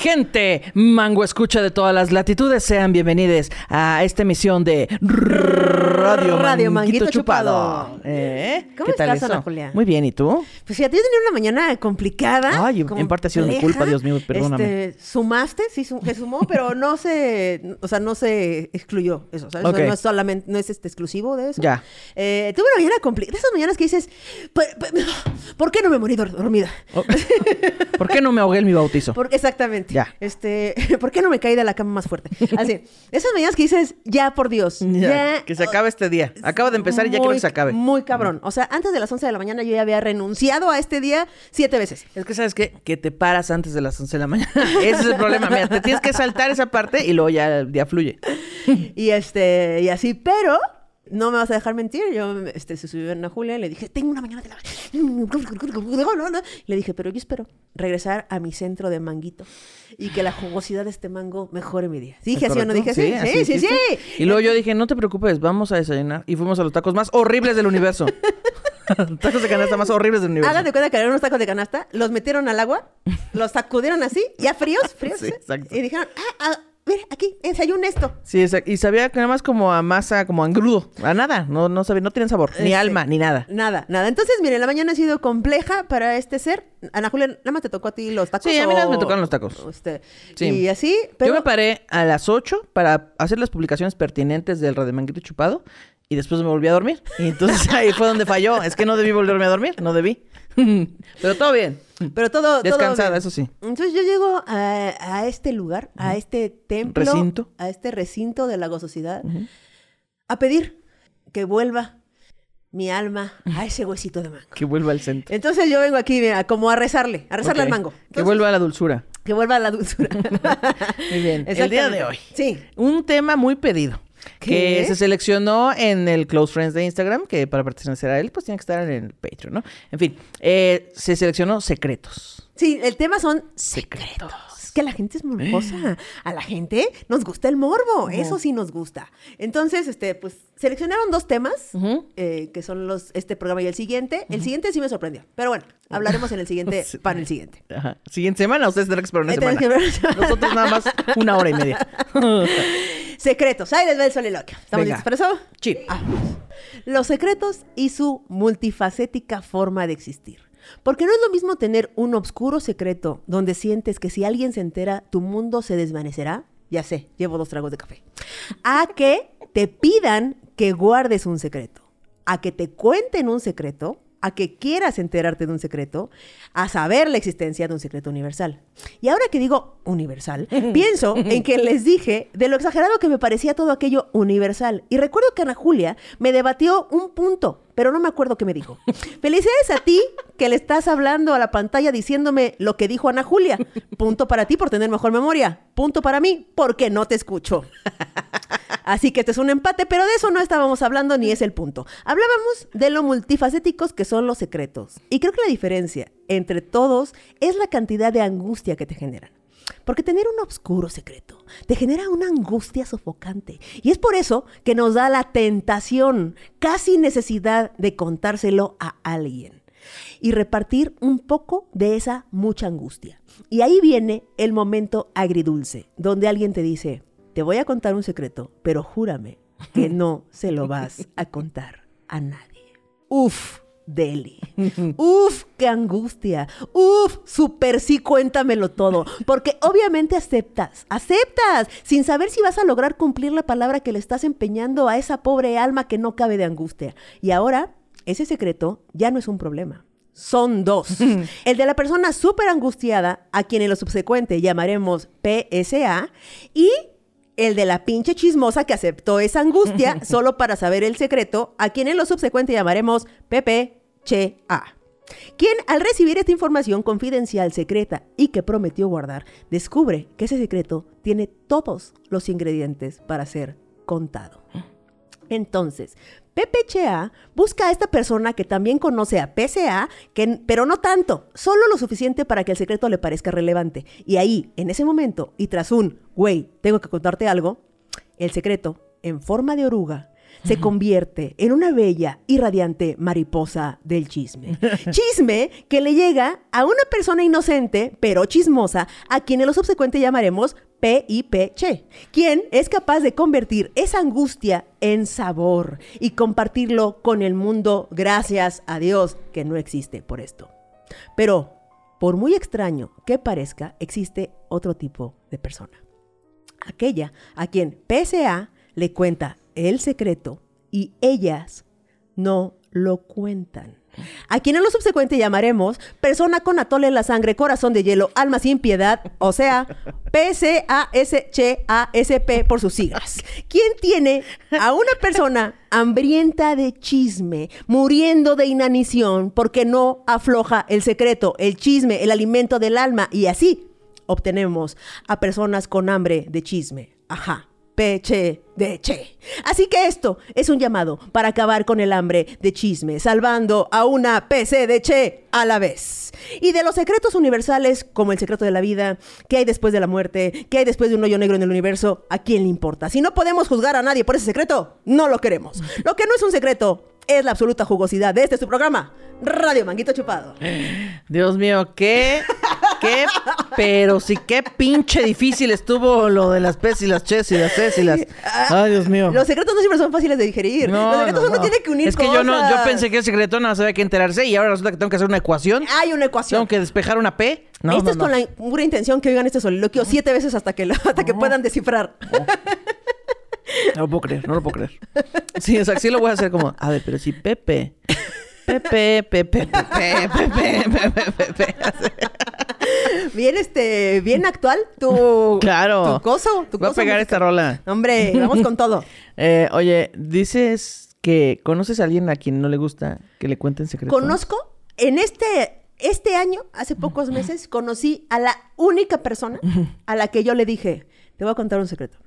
Gente, mango escucha de todas las latitudes, sean bienvenidos a esta emisión de Radio, Radio Manguito, Manguito Chupado. Chupado. ¿Eh? ¿Cómo ¿Qué tal estás? Ana Julia? Muy bien, ¿y tú? Pues fíjate, yo tenía una mañana complicada. Ay, en parte ha sido mi culpa, Dios mío, perdóname. Este, sumaste, sí, sum- que sumó, pero no se, o sea, no se excluyó eso, ¿sabes? No es solamente, no es este exclusivo de eso. Ya. Eh, tuve una mañana complicada, de esas mañanas que dices, "Pues, pues, ¿por qué no me morí dor- dormida? Oh, ¿Por qué no me ahogué en mi bautizo? Por- exactamente. Ya. Este, ¿por qué no me caí de la cama más fuerte? Así, esas mañanas que dices, ya por Dios, ya, que se acabe este día. Acaba de empezar y ya quiero que se acabe. Muy cabrón. O sea, antes de las 11 de la mañana yo ya había renunciado a este día siete veces. Es que, ¿sabes qué? Que te paras antes de las 11 de la mañana. Ese es el problema. Mira, te tienes que saltar esa parte y luego ya el día fluye. Y este, y así, pero no me vas a dejar mentir. Yo este, se subió Ana Julia y le dije, tengo una mañana de la. Le dije, pero yo espero regresar a mi centro de manguito y que la jugosidad de este mango mejore mi día. ¿Dije ¿Es así o no dije así? así Sí, sí, sí. Y luego yo dije, no te preocupes, vamos a desayunar. Y fuimos a los tacos más horribles del universo. tacos de canasta más horribles del universo. Hagan de cuenta que eran unos tacos de canasta, los metieron al agua, los sacudieron así, ya fríos, fríos. Sí, ¿sí? exacto. Y dijeron, ah, ah, mira, aquí, desayuna esto. Sí, exacto. Y sabía que nada más como a masa, como a engrudo. A nada. No, no sabía, no tienen sabor. Ni Este, alma, ni nada. Nada, nada. Entonces, miren, la mañana ha sido compleja para este ser. Ana Julia, nada más te tocó a ti los tacos. Sí, a mí nada más me tocaron los tacos. Este, Sí. Y así, pero... Yo me paré a las 8 para hacer las publicaciones pertinentes del Rademanguito Chupado y después me volví a dormir. Y entonces ahí fue donde falló. Es que no debí volverme a dormir, no debí. Pero todo bien. Pero todo... todo Descansada, bien. eso sí. Entonces yo llego a, a este lugar, a este templo, Recinto. a este recinto de la gozosidad, a pedir que vuelva mi alma a ese huesito de mango. Que vuelva al centro. Entonces yo vengo aquí mira, como a rezarle, a rezarle al mango. Que vuelva a la dulzura. que vuelva a la dulzura. Muy bien. El día de hoy. Sí. Un tema muy pedido. ¿Qué? Que se seleccionó en el Close Friends de Instagram, que para pertenecer a él, pues tiene que estar en el Patreon, ¿no? En fin, eh, se seleccionó secretos. Sí, el tema son Secretos. Es que la gente es morbosa. A la gente nos gusta el morbo. Eso sí nos gusta. Entonces, este, pues, seleccionaron dos temas, eh, que son los, este programa y el siguiente. El siguiente sí me sorprendió. Pero bueno, hablaremos en el siguiente, para el siguiente. Ajá. Siguiente semana, ustedes tendrán que esperar una Eh, semana. Nosotros nada más una hora y media. Secretos. Ahí les va el soliloquio. ¿Estamos Venga. listos para eso? Sí. Ah, Los secretos y su multifacética forma de existir. Porque no es lo mismo tener un oscuro secreto donde sientes que si alguien se entera, tu mundo se desvanecerá. Ya sé, llevo dos tragos de café. A que te pidan que guardes un secreto. A que te cuenten un secreto. A que quieras enterarte de un secreto. A saber la existencia de un secreto universal. Y ahora que digo universal, pienso en que les dije de lo exagerado que me parecía todo aquello universal. Y recuerdo que Ana Julia me debatió un punto, pero no me acuerdo qué me dijo. Felicidades a ti que le estás hablando a la pantalla diciéndome lo que dijo Ana Julia. Punto para ti por tener mejor memoria. Punto para mí porque no te escucho. Así que este es un empate, pero de eso no estábamos hablando ni es el punto. Hablábamos de lo multifacéticos que son los secretos. Y creo que la diferencia entre todos es la cantidad de angustia que te generan. Porque tener un oscuro secreto te genera una angustia sofocante. Y es por eso que nos da la tentación, casi necesidad de contárselo a alguien y repartir un poco de esa mucha angustia. Y ahí viene el momento agridulce, donde alguien te dice, te voy a contar un secreto, pero júrame que no se lo vas a contar a nadie. Uf, Deli. Uf, qué angustia. Uf, super sí, cuéntamelo todo. Porque obviamente aceptas, aceptas, sin saber si vas a lograr cumplir la palabra que le estás empeñando a esa pobre alma que no cabe de angustia. Y ahora, ese secreto ya no es un problema. Son dos. El de la persona súper angustiada, a quien en lo subsecuente llamaremos PSA, y el de la pinche chismosa que aceptó esa angustia solo para saber el secreto, a quien en lo subsecuente llamaremos PPCA. Quien al recibir esta información confidencial secreta y que prometió guardar, descubre que ese secreto tiene todos los ingredientes para ser contado. Entonces, PPCA busca a esta persona que también conoce a PCA, que, pero no tanto, solo lo suficiente para que el secreto le parezca relevante. Y ahí, en ese momento, y tras un, güey, tengo que contarte algo, el secreto, en forma de oruga, se convierte en una bella y radiante mariposa del chisme. Chisme que le llega a una persona inocente, pero chismosa, a quien en lo subsecuente llamaremos PIP Che, quien es capaz de convertir esa angustia en sabor y compartirlo con el mundo gracias a Dios que no existe por esto. Pero, por muy extraño que parezca, existe otro tipo de persona. Aquella a quien PSA le cuenta el secreto y ellas no lo cuentan. A quien en lo subsecuente llamaremos persona con atole en la sangre, corazón de hielo, alma sin piedad, o sea, P-C-A-S-C-A-S-P por sus siglas. ¿Quién tiene a una persona hambrienta de chisme, muriendo de inanición porque no afloja el secreto, el chisme, el alimento del alma y así obtenemos a personas con hambre de chisme? Ajá. Peche de Che. Así que esto es un llamado para acabar con el hambre de chisme, salvando a una PC de Che a la vez. Y de los secretos universales, como el secreto de la vida, qué hay después de la muerte, qué hay después de un hoyo negro en el universo, ¿a quién le importa? Si no podemos juzgar a nadie por ese secreto, no lo queremos. Lo que no es un secreto es la absoluta jugosidad de este su programa, Radio Manguito Chupado. Dios mío, qué, qué, pero sí, qué pinche difícil estuvo lo de las P's y las Ch's y las C's y las... Ay, Dios mío. Los secretos no siempre son fáciles de digerir. No, Los secretos no, uno no. tiene que unir Es que yo no, yo pensé que el secreto no sabía que enterarse y ahora resulta que tengo que hacer una ecuación. Hay una ecuación. Tengo que despejar una P. No, Esto es con la pura intención que oigan este soliloquio siete veces hasta que, lo- hasta que puedan descifrar. No lo puedo creer, no lo puedo creer. Sí, o sea, sí lo voy a hacer como, a ver, pero si Pepe. Pepe, Pepe, Pepe, Pepe, Pepe, Pepe. Bien, este, bien actual tu, Claro. tu coso. Tu Voy a pegar musical. esta rola. Hombre, vamos con todo. Eh, oye, dices que conoces a alguien a quien no le gusta que le cuenten secretos. Conozco, en este, este año, hace pocos meses, conocí a la única persona a la que yo le dije, te voy a contar un secreto.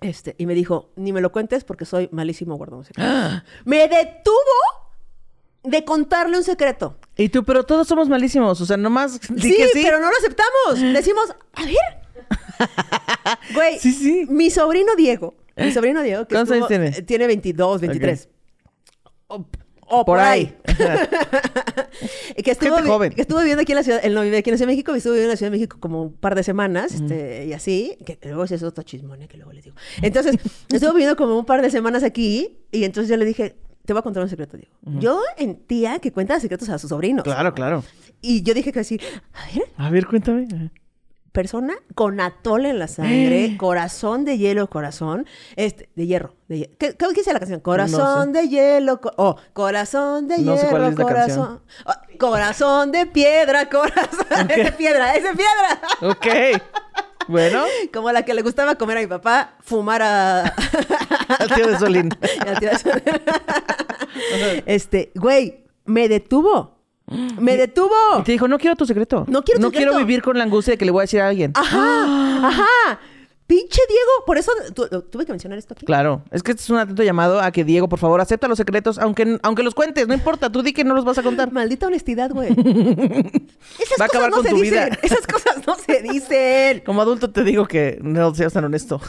Este, y me dijo, ni me lo cuentes porque soy malísimo guardando secretos. ¡Ah! Me detuvo de contarle un secreto. Y tú, pero todos somos malísimos. O sea, nomás Sí, que sí. pero no lo aceptamos. Decimos, a ver. Güey, Sí, sí. mi sobrino Diego, mi sobrino Diego, que ¿Cuántos años estuvo- tiene? eh, Tiene 22, 23. O, o Por ahí. que, estuvo, joven. que estuvo viviendo aquí en la ciudad, él no vive aquí en la Ciudad de México, estuvo viviendo en la Ciudad de México como un par de semanas, este, y así, que luego es otro chismón, eh, que luego les digo. Entonces, estuvo viviendo como un par de semanas aquí, y entonces yo le dije, te voy a contar un secreto, Diego. Yo en tía que cuenta secretos a sus sobrinos. Claro, claro. Y yo dije que así, a ver, A ver, cuéntame. persona con atole en la sangre, corazón de hielo, corazón, este, de hierro, de hierro. ¿Qué, qué dice la canción? Corazón de hielo, co- oh, corazón de No sé hierro, cuál es la corazón. Oh, corazón de piedra, corazón de piedra, ese piedra. Ok. Bueno, Como la que le gustaba comer a mi papá, fumar a... al tío de Solín. al tío de- este, güey, me detuvo. Me detuvo. Y te dijo, no quiero tu secreto. No quiero tu No quiero secreto. vivir con la angustia de que le voy a decir a alguien. Ajá, ajá. Pinche Diego, por eso tu- tuve que mencionar esto aquí. Claro, es que este es un atento llamado a que Diego, por favor, acepta los secretos, aunque, aunque los cuentes, no importa, tú di que no los vas a contar. Maldita honestidad, güey. Esas Va a cosas acabar no con se tu dicen. vida. Esas cosas no se dicen. Como adulto te digo que no seas tan honesto.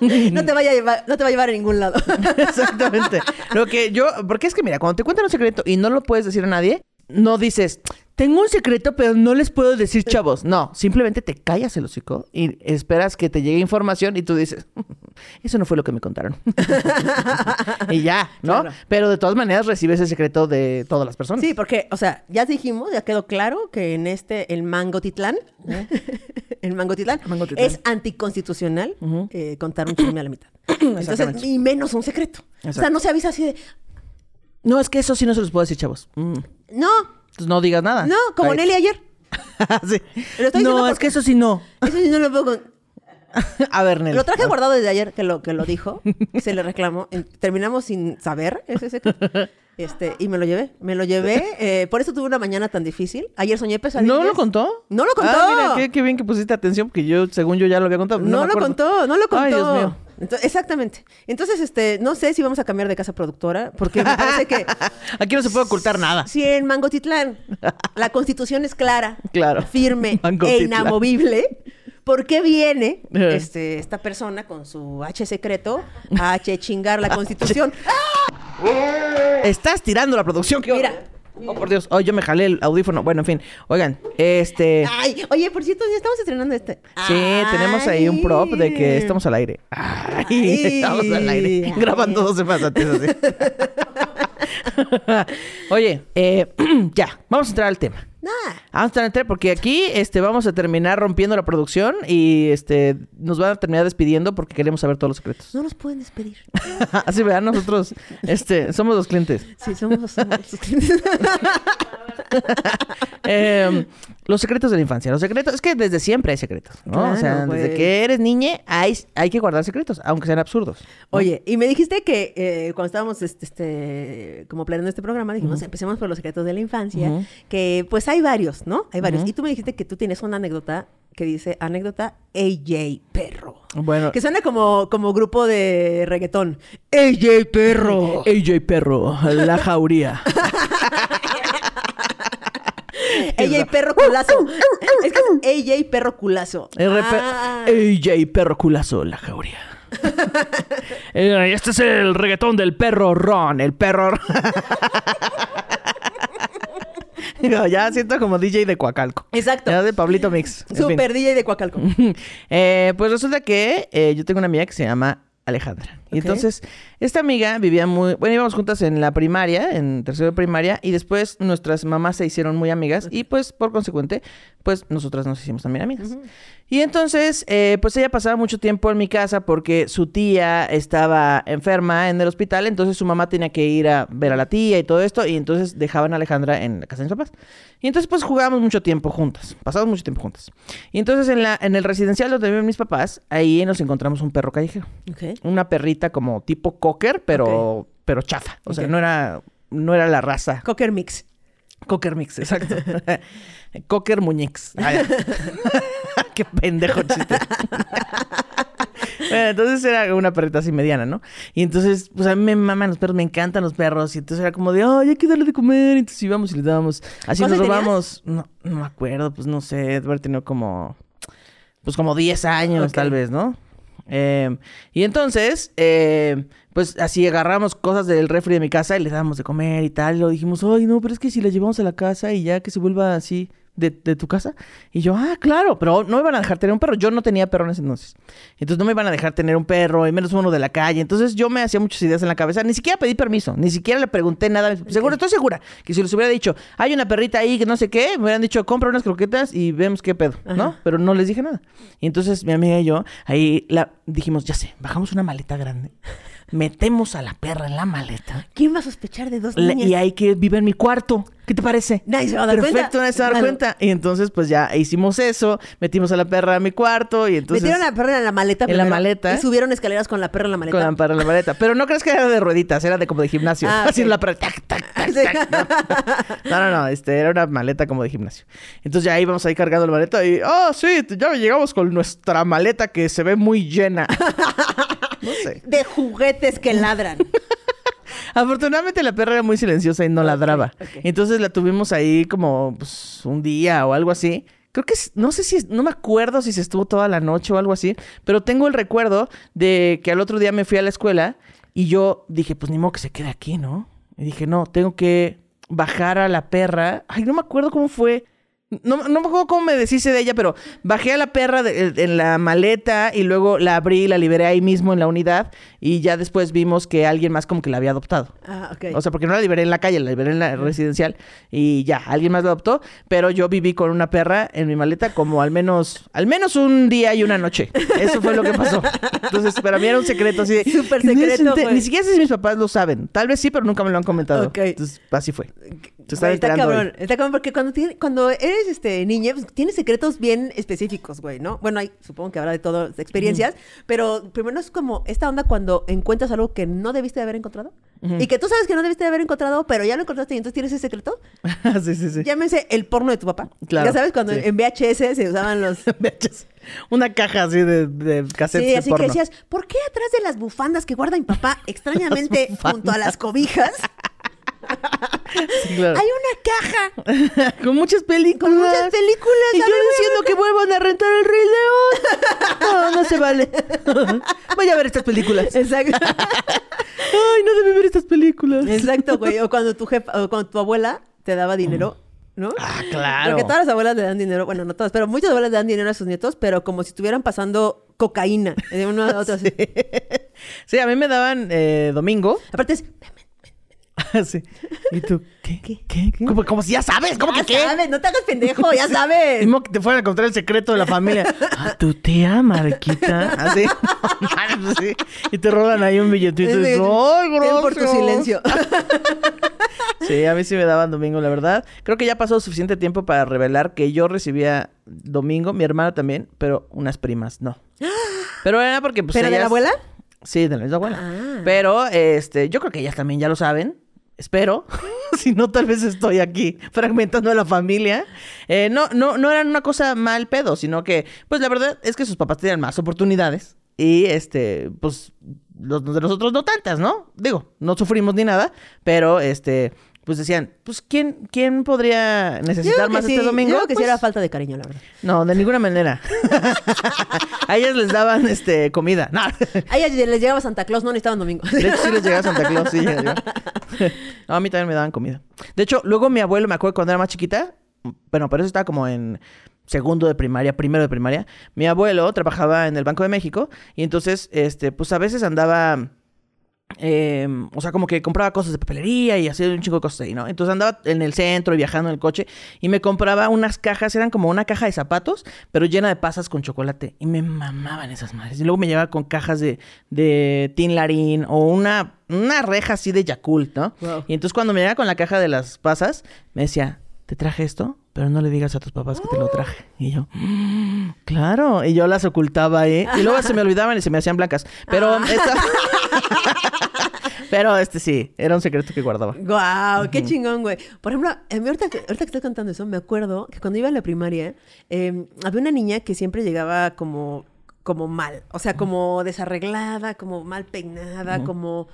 No te vaya a llevar, no te va a llevar a ningún lado. Exactamente. Lo que yo, porque es que mira, cuando te cuentan un secreto y no lo puedes decir a nadie, no dices, tengo un secreto, pero no les puedo decir, chavos. No, simplemente te callas el hocico y esperas que te llegue información y tú dices, eso no fue lo que me contaron. y ya, ¿no? Claro. Pero de todas maneras recibes el secreto de todas las personas. Sí, porque, o sea, ya dijimos, ya quedó claro que en este, el Mangotitlán, el Mangotitlán, Mangotitlán. es anticonstitucional eh, contar un chisme a la mitad. Entonces, y menos un secreto. O sea, no se avisa así de, No, es que eso sí no se los puedo decir, chavos. Mm. no, Entonces no digas nada. no, como. Nelly ayer. Sí. Lo estoy diciendo No, es porque- que eso sí no. Eso sí no lo puedo con- a ver, Nelly. Lo traje guardado desde ayer que lo, que lo dijo. Se le reclamó. En- Terminamos sin saber ese secreto. Este, y me lo llevé. Me lo llevé. eh, por eso tuve una mañana tan difícil. Ayer soñé pesadillas. ¿No lo contó? No lo contó. Ah, mira, qué, qué bien que pusiste atención, porque yo, según yo, ya lo había contado. No, me lo acuerdo. contó, no lo contó. Ay, Dios mío. Entonces, exactamente. Entonces, este, no sé si vamos a cambiar de casa productora, porque me parece que Aquí no se puede ocultar nada. si en Mangotitlán la constitución es clara, Claro. firme e inamovible, ¿Por qué viene Ajá. este, esta persona con su H secreto a H chingar la constitución? Estás tirando la producción. ¿qué Mira. Oh, por Dios. Oh, yo me jalé el audífono. Bueno, en fin. Oigan, este... Ay, oye, por cierto, ya estamos estrenando este. Sí, tenemos ahí un prop de que estamos al aire. Ay, Ay. estamos al aire. Grabando dos semanas antes así. Oye, eh, ya, vamos a entrar al tema. Nah. Vamos a tema porque aquí este, vamos a terminar rompiendo la producción y este, nos van a terminar despidiendo porque queremos saber todos los secretos. No nos pueden despedir. Así vean, nosotros este, somos los clientes. Sí, somos, somos Eh, los secretos de la infancia. Los secretos, es que desde siempre hay secretos, ¿no? o sea, desde que eres niña hay, hay que guardar secretos, aunque sean absurdos. ¿no? Oye, y me dijiste que eh, cuando estábamos este, este, como planeando este programa, dijimos, empecemos por los secretos de la infancia, que pues hay varios, ¿no? Hay varios. Y tú me dijiste que tú tienes una anécdota que dice anécdota AJ Perro. Bueno, Que suena como, como grupo de reggaetón. AJ Perro. AJ Perro, la jauría. AJ Perro Culazo. es que es AJ Perro Culazo. Ah. AJ Perro Culazo, la jauría. Eh, este es el reggaetón del perro Ron, el perro ya siento como DJ de Coacalco. Exacto. Ya de Pablito Mix. En fin. Super DJ de Coacalco. Eh, pues resulta que eh, yo tengo una amiga que se llama Alejandra. Y entonces, esta amiga vivía muy... Bueno, íbamos juntas en la primaria, en tercero de primaria, y después nuestras mamás se hicieron muy amigas y pues, por consecuente, pues nosotras nos hicimos también amigas. Y entonces, eh, pues ella pasaba mucho tiempo en mi casa porque su tía estaba enferma en el hospital, entonces su mamá tenía que ir a ver a la tía y todo esto, y entonces dejaban a Alejandra en la casa de mis papás. Y entonces, pues jugábamos mucho tiempo juntas, pasamos mucho tiempo juntas. Y entonces, en, la, en el residencial donde viven mis papás, ahí nos encontramos un perro callejero. Ok. Una perrita como tipo cocker, pero, pero chafa. O sea, no era, no era la raza. Cocker Mix. Cocker mix, exacto. Cocker muñex. Qué pendejo chiste. Bueno, entonces era una perrita así mediana, ¿no? Y entonces, pues a mí me maman los perros, me encantan los perros. Y entonces era como de, ay, hay que darle de comer. Y entonces íbamos y le dábamos. Así nos ¿Cuántos robamos. No, no me acuerdo, pues no sé, de haber tenido como. Pues como 10 años, tal vez, ¿no? Eh, y entonces, eh, pues así agarramos cosas del refri de mi casa y le dábamos de comer y tal. Y lo dijimos, ay, no, pero es que si la llevamos a la casa y ya que se vuelva así de, de tu casa. Y yo, ah, claro, pero no me van a dejar tener un perro. Yo no tenía perro en ese entonces. Entonces no me iban a dejar tener un perro y menos uno de la calle. Entonces yo me hacía muchas ideas en la cabeza. Ni siquiera pedí permiso, ni siquiera le pregunté nada. Seguro, estoy segura que si les hubiera dicho, hay una perrita ahí que no sé qué, me hubieran dicho, compra unas croquetas y vemos qué pedo, ¿no? Pero no les dije nada. Y entonces mi amiga y yo ahí la dijimos, ya sé, bajamos una maleta grande, metemos a la perra en la maleta ¿Quién va a sospechar de dos niñas? y ahí que vive en mi cuarto. ¿Qué te parece? Nadie se va a dar Perfecto, cuenta. nadie se va a dar cuenta. Y entonces, pues ya hicimos eso, metimos a la perra a mi cuarto y entonces... Metieron a la perra en la maleta En la maleta. Y subieron escaleras con la perra en la maleta. Con la perra en la maleta. Pero no crees que era de rueditas, era de como de gimnasio. Ah, Así ok. la perra. tac, tac, tac, Sí. tac, no. no, no, no, este, era una maleta como de gimnasio. Entonces ya íbamos ahí cargando la maleta y, oh, sí, ya llegamos con nuestra maleta que se ve muy llena. No sé. De juguetes que ladran. Afortunadamente la perra era muy silenciosa y no ladraba. Entonces la tuvimos ahí como pues, un día o algo así. Creo que, no sé si, no me acuerdo si se estuvo toda la noche o algo así, pero tengo el recuerdo de que al otro día me fui a la escuela y yo dije, pues ni modo que se quede aquí, ¿no? Y dije, no, tengo que bajar a la perra. Ay, no me acuerdo cómo fue. No, no me acuerdo cómo me deshice de ella, pero bajé a la perra de- en la maleta y luego la abrí la liberé ahí mismo en la unidad y ya después vimos que alguien más como que la había adoptado. Ah, ok. O sea, porque no la liberé en la calle, la liberé en la residencial y ya, alguien más la adoptó, pero yo viví con una perra en mi maleta como al menos, al menos un día y una noche. Eso fue lo que pasó. Entonces, para mí era un secreto así de... Súper no secreto. Ni siquiera sé si mis papás lo saben. Tal vez sí, pero nunca me lo han comentado. Ok. Entonces, así fue. Güey, están está cabrón, hoy. está cabrón porque cuando, tiene- cuando eres este, niña, pues, tienes secretos bien específicos, güey, ¿no? Bueno, hay, supongo que habrá de todas experiencias, pero primero es como esta onda cuando encuentras algo que no debiste de haber encontrado y que tú sabes que no debiste de haber encontrado, pero ya lo encontraste y entonces tienes ese secreto. sí, sí, sí. Llámense el porno de tu papá. Claro, Ya sabes, cuando sí. en VHS se usaban los... VHS. Una caja así de, de cassettes Sí, de así porno. que decías, ¿por qué atrás de las bufandas que guarda mi papá extrañamente junto a las cobijas Sí, claro. Hay una caja Con muchas películas. con muchas películas. Y yo diciendo que vuelvan a rentar el Rey León. No, no se vale. Voy a ver estas películas. Exacto. Ay, no debe ver estas películas. Exacto, güey. O cuando tu jefa, o cuando tu abuela te daba dinero, ¿no? Ah, claro. Porque todas las abuelas le dan dinero, bueno, no todas, pero muchas abuelas le dan dinero a sus nietos, pero como si estuvieran pasando cocaína de uno a otro. así. Sí, a mí me daban eh, domingo. Aparte es, sí. ¿Y tú? ¿Qué? ¿Qué? ¿Qué? ¿Qué? Como, como si ya sabes. ¿Cómo ya que qué? sabes, no te hagas pendejo, ya sabes. Mismo que te fueran a encontrar el secreto de la familia. A tu tía, Marquita. Así. sí. Y te roban ahí un billetito. Y sí. ¡Ay, Ten por tu gracias! silencio. Sí, a mí sí me daban domingo, la verdad. Creo que ya pasó suficiente tiempo para revelar que yo recibía domingo, mi hermano también, pero unas primas no. Pero era porque pues ¿Pero de la abuela? Sí, de la misma abuela. Ah. Pero este, yo creo que ellas también ya lo saben. Espero. si no, tal vez estoy aquí fragmentando a la familia. Eh, no, no, no eran una cosa mal pedo, sino que, pues la verdad es que sus papás tenían más oportunidades. Y este, pues, los de nosotros no tantas, ¿no? Digo, no sufrimos ni nada, pero este, pues decían, pues, ¿quién, quién podría necesitar más sí, este domingo? yo creo que sí Pues, era falta de cariño, la verdad. No, de ninguna manera. a ellas les daban este comida. No. A ellas les llegaba Santa Claus, no necesitaban domingo. De hecho, sí les llegaba Santa Claus, sí. No, a mí también me daban comida. De hecho, luego mi abuelo, me acuerdo cuando era más chiquita, bueno, pero eso estaba como en segundo de primaria, primero de primaria. Mi abuelo trabajaba en el Banco de México y entonces, este, pues a veces andaba... eh, o sea, como que compraba cosas de papelería y hacía un chingo de cosas ahí, ¿no? Entonces andaba en el centro y viajando en el coche y me compraba unas cajas, eran como una caja de zapatos, pero llena de pasas con chocolate. Y me mamaban esas madres. Y luego me llevaba con cajas de, de Tin Larín o una, una reja así de Yakult, ¿no? Wow. Y entonces cuando me llegaba con la caja de las pasas, me decía, te traje esto, pero no le digas a tus papás que te lo traje. Y yo, "Mm, claro. Y yo las ocultaba ahí. Y luego se me olvidaban y se me hacían blancas. Pero esta- Pero este sí, era un secreto que guardaba. Guau, qué chingón, güey. Por ejemplo, ahorita, que- ahorita que estoy contando eso, me acuerdo que cuando iba a la primaria, eh, había una niña que siempre llegaba como, como mal. O sea, como desarreglada, como mal peinada, como...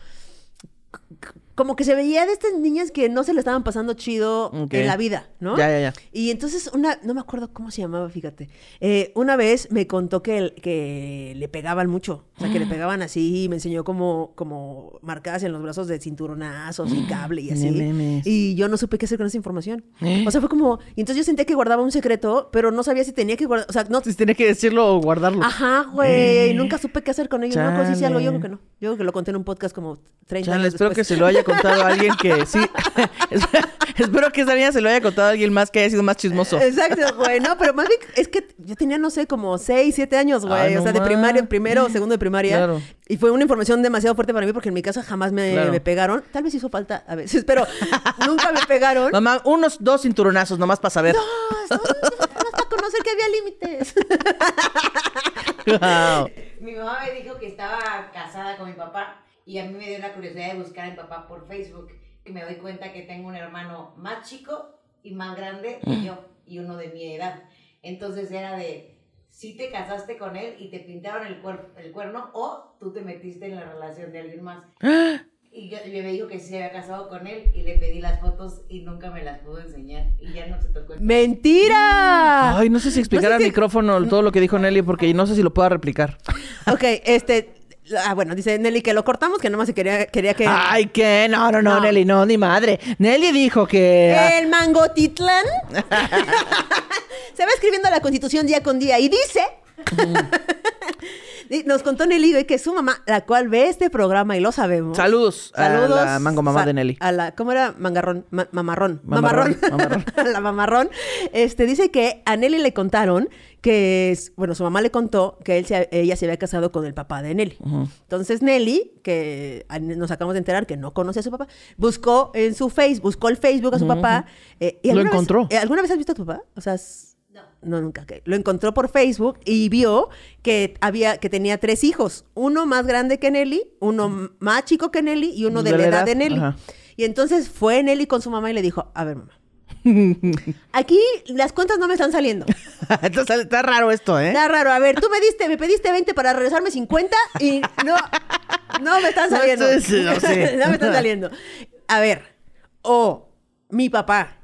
Como que se veía de estas niñas que no se le estaban pasando chido en la vida, ¿no? Ya, ya, ya. Y entonces una, no me acuerdo cómo se llamaba, fíjate. Eh, una vez me contó que, el- que le pegaban mucho. O sea, que le pegaban así y me enseñó como, como marcadas en los brazos de cinturonazos y cable y así. Y yo no supe qué hacer con esa información. ¿Eh? O sea, fue como... Y entonces yo sentía que guardaba un secreto, pero no sabía si tenía que guardar... O sea, no... Entonces tenía que decirlo o guardarlo. Ajá, güey. Nunca supe qué hacer con ello. No si hice algo. Yo creo que no. Yo creo que lo conté en un podcast como 30 Chale, años espero que después. se lo haya contado a alguien que sí. espero que esa niña se lo haya contado a alguien más que haya sido más chismoso. Exacto, güey. No, pero más bien es que yo tenía, no sé, como 6, 7 años, güey. Ay, no o sea, de primaria, primero o segundo de primaria. Claro. Y fue una información demasiado fuerte para mí porque en mi casa jamás me, Claro. me pegaron. Tal vez hizo falta a veces, pero nunca me pegaron. Mamá, unos dos cinturonazos nomás para saber. No, hasta conocer que había límites. Wow. Mi mamá me dijo que estaba casada con mi papá y a mí me dio la curiosidad de buscar a mi papá por Facebook y me doy cuenta que tengo un hermano más chico y más grande que yo y uno de mi edad. Entonces era de, si te casaste con él y te pintaron el, cuer- el cuerno o tú te metiste en la relación de alguien más. Y yo, yo me dijo que sí se había casado con él y le pedí las fotos y nunca me las pudo enseñar y ya no se tocó el ¡Mentira! Ay, no sé si explicar No sé al si- micrófono todo lo que dijo Nelly porque no sé si lo pueda replicar. Ok, este. Ah, bueno, dice Nelly que lo cortamos, que nomás se quería, quería que. Ay, ¿qué? No, no, no, No. Nelly, no, ni madre. Nelly dijo que... ah, El Mangotitlán se va escribiendo la constitución día con día y dice. Nos contó Nelly que su mamá, la cual ve este programa y lo sabemos. Saludos, Saludos. a la mango mamá de Nelly. A la, ¿cómo era? Mangarrón. Ma- mamarrón. Mamarrón, Mamarrón. la mamarrón. Este, dice que a Nelly le contaron que, es- bueno, su mamá le contó que él se- ella se había casado con el papá de Nelly. Entonces Nelly, que nos acabamos de enterar que no conoce a su papá, buscó en su face, buscó el Facebook a su papá. eh, y Lo vez- encontró. eh, ¿Alguna vez has visto a tu papá? O sea, No. no, nunca. ok. Lo encontró por Facebook y vio que había, que tenía tres hijos. Uno más grande que Nelly, uno más chico que Nelly y uno de, la edad de Nelly. ajá. Y entonces fue Nelly con su mamá y le dijo, a ver, mamá. Aquí las cuentas no me están saliendo. Entonces, está raro esto, ¿eh? Está raro. A ver, tú me diste, me pediste 20 para regresarme 50 y no, no me están No, saliendo. es- no sé. no me están saliendo. A ver, o mi papá.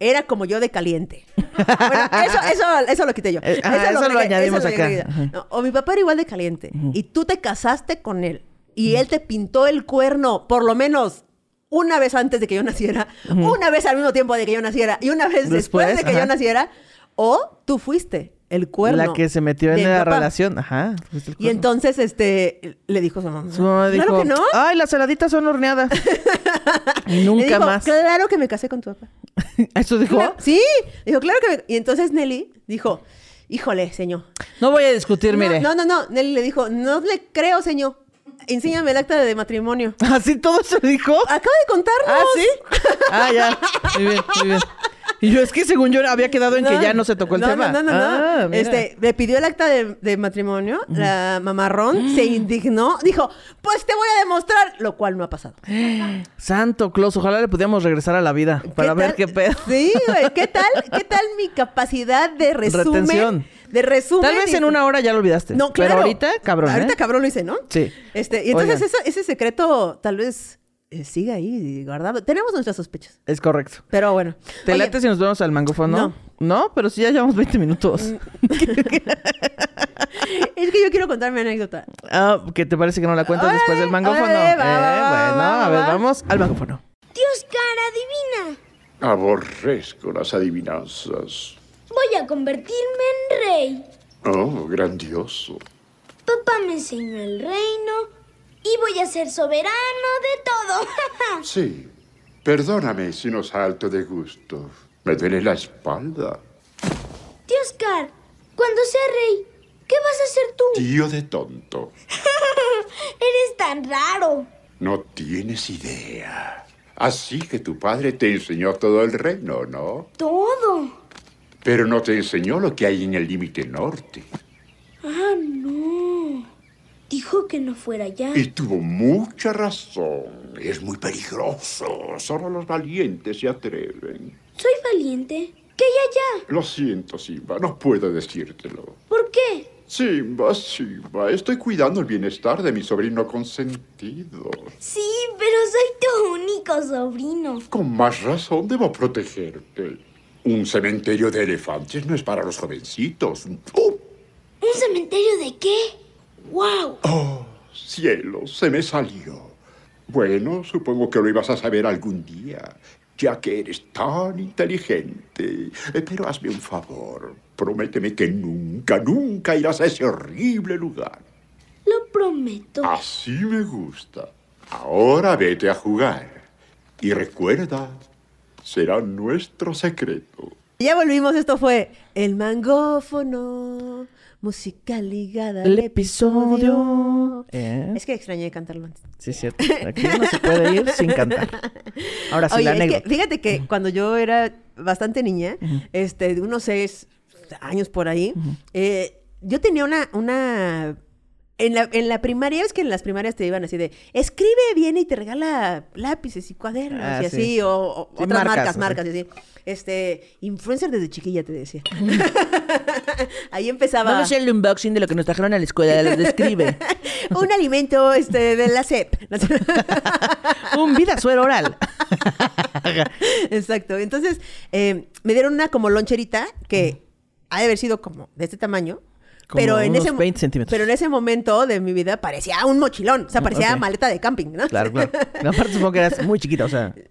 Era como yo de caliente. Bueno, eso, eso, eso lo quité yo. Eh, ajá, eso lo agregué, añadimos lo acá. Ajá. No, o mi papá era igual de caliente. Y tú te casaste con él. Y él te pintó el cuerno, por lo menos una vez antes de que yo naciera, una vez al mismo tiempo de que yo naciera, y una vez después, Después, de que ajá. yo naciera. O tú fuiste el cuerno. La que se metió en la papá. relación. Ajá. Y entonces, este, le dijo su mamá. Su mamá claro dijo, que no. ay, las saladitas son horneadas. y Le nunca dijo, más. Claro que me casé con tu papá. ¿Eso dijo? Claro- sí, dijo, claro que me... Y entonces Nelly dijo, híjole, señor. No voy a discutir, no, mire. No, no, no. Nelly le dijo, no le creo, señor. Enséñame el acta de matrimonio. ¿Así todo se dijo? Acaba de contarnos. ¿Ah, sí? Ah, ya. Muy bien, muy bien. Y yo, es que según yo había quedado en que ya no se tocó el no, tema. No, no, no, Ah, no. Este, le pidió el acta de, de matrimonio, la mamarrón se indignó, dijo, pues te voy a demostrar, lo cual no ha pasado. Santo Claus, ojalá le pudiéramos regresar a la vida para ¿Qué ver qué pedo. Sí, güey, ¿qué tal? ¿Qué tal mi capacidad de resumen? Retención. De resumen. Tal vez y- en una hora ya lo olvidaste. No, claro. Pero ahorita, cabrón. Ahorita ¿eh? cabrón lo hice, ¿no? Sí. Este, y entonces eso- ese secreto tal vez eh, siga ahí guardado. Tenemos nuestras sospechas. Es correcto. Pero bueno. ¿Te Oye, late si nos vemos al mangófono? No. No, pero sí ya llevamos 20 minutos. Es que yo quiero contar mi anécdota. Ah, ¿qué te parece que no la cuentas después del va, Eh, va, va, bueno, va, a ver, va. vamos al mangófono. Dios cara adivina. Aborrezco las adivinanzas. Voy a convertirme en rey. Oh, grandioso. Papá me enseñó el reino y voy a ser soberano de todo. Sí. Perdóname si no salto de gusto. Me duele la espalda. Dios Car, cuando sea rey, ¿qué vas a hacer tú? Tío de tonto. Eres tan raro. No tienes idea. Así que tu padre te enseñó todo el reino, ¿no? Todo. Pero no te enseñó lo que hay en el límite norte. Ah, no. Dijo que no fuera allá. Y tuvo mucha razón. Es muy peligroso. Solo los valientes se atreven. Soy valiente. ¿Qué hay allá? Lo siento, Simba. No puedo decírtelo. ¿Por qué? Simba, Simba, estoy cuidando el bienestar de mi sobrino consentido. Sí, pero soy tu único sobrino. Con más razón debo protegerte. Un cementerio de elefantes no es para los jovencitos. ¡Oh! ¿Un cementerio de qué? ¡Wow! ¡Oh, cielo! Se me salió. Bueno, supongo que lo ibas a saber algún día, ya que eres tan inteligente. Eh, Pero hazme un favor. Prométeme que nunca, nunca irás a ese horrible lugar. Lo prometo. Así me gusta. Ahora vete a jugar. Y recuerda, será nuestro secreto. Ya volvimos, esto fue El Mangófono, música ligada al El episodio. episodio. ¿Eh? Es que extrañé cantarlo antes. Sí, es cierto. Aquí no se puede ir sin cantar. Ahora sí, Oye, la es que anécdota. fíjate que cuando yo era bastante niña, este, de unos seis años por ahí, eh, yo tenía una, una en la, en la primaria, es que en las primarias te iban así de, escribe bien y te regala lápices y cuadernos Ah, y sí. así, o, o Sí, otras marcas, marcas, y así. Este, influencer desde chiquilla te decía. Ahí empezaba. Vamos a hacer el unboxing de lo que nos trajeron a la escuela, lo describe. un alimento este, de la CEP. Un vida suero oral. Exacto. Entonces, eh, me dieron una como loncherita que ha de haber sido como de este tamaño. Como pero en ese mo- 20 centímetros. Pero en ese momento de mi vida parecía un mochilón. O sea, parecía ok. maleta de camping, ¿no? Claro, claro. Aparte supongo que eras muy chiquita, o sea...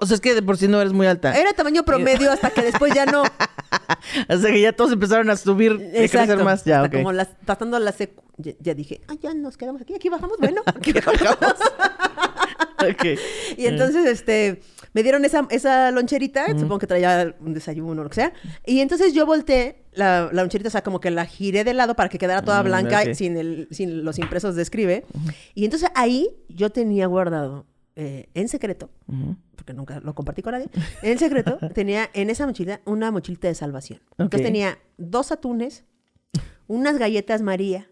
O sea, es que de por sí no eres muy alta. Era tamaño promedio hasta que después ya no. O sea, que ya todos empezaron a subir y crecer más. Ya, Hasta ok. como las, pasando la secu. Ya, ya dije, ah, ya nos quedamos aquí, aquí bajamos, bueno, aquí bajamos. Ok. Y entonces, este, me dieron esa, esa loncherita, supongo que traía un desayuno o lo que sea. Y entonces yo volteé la, la loncherita, o sea, como que la giré de lado para que quedara toda Mm, blanca ok. sin, el, sin los impresos de escribe. Y entonces ahí yo tenía guardado, eh, en secreto, porque nunca lo compartí con nadie, en secreto tenía en esa mochila una mochilita de salvación. Entonces Ok. tenía dos atunes, unas galletas María,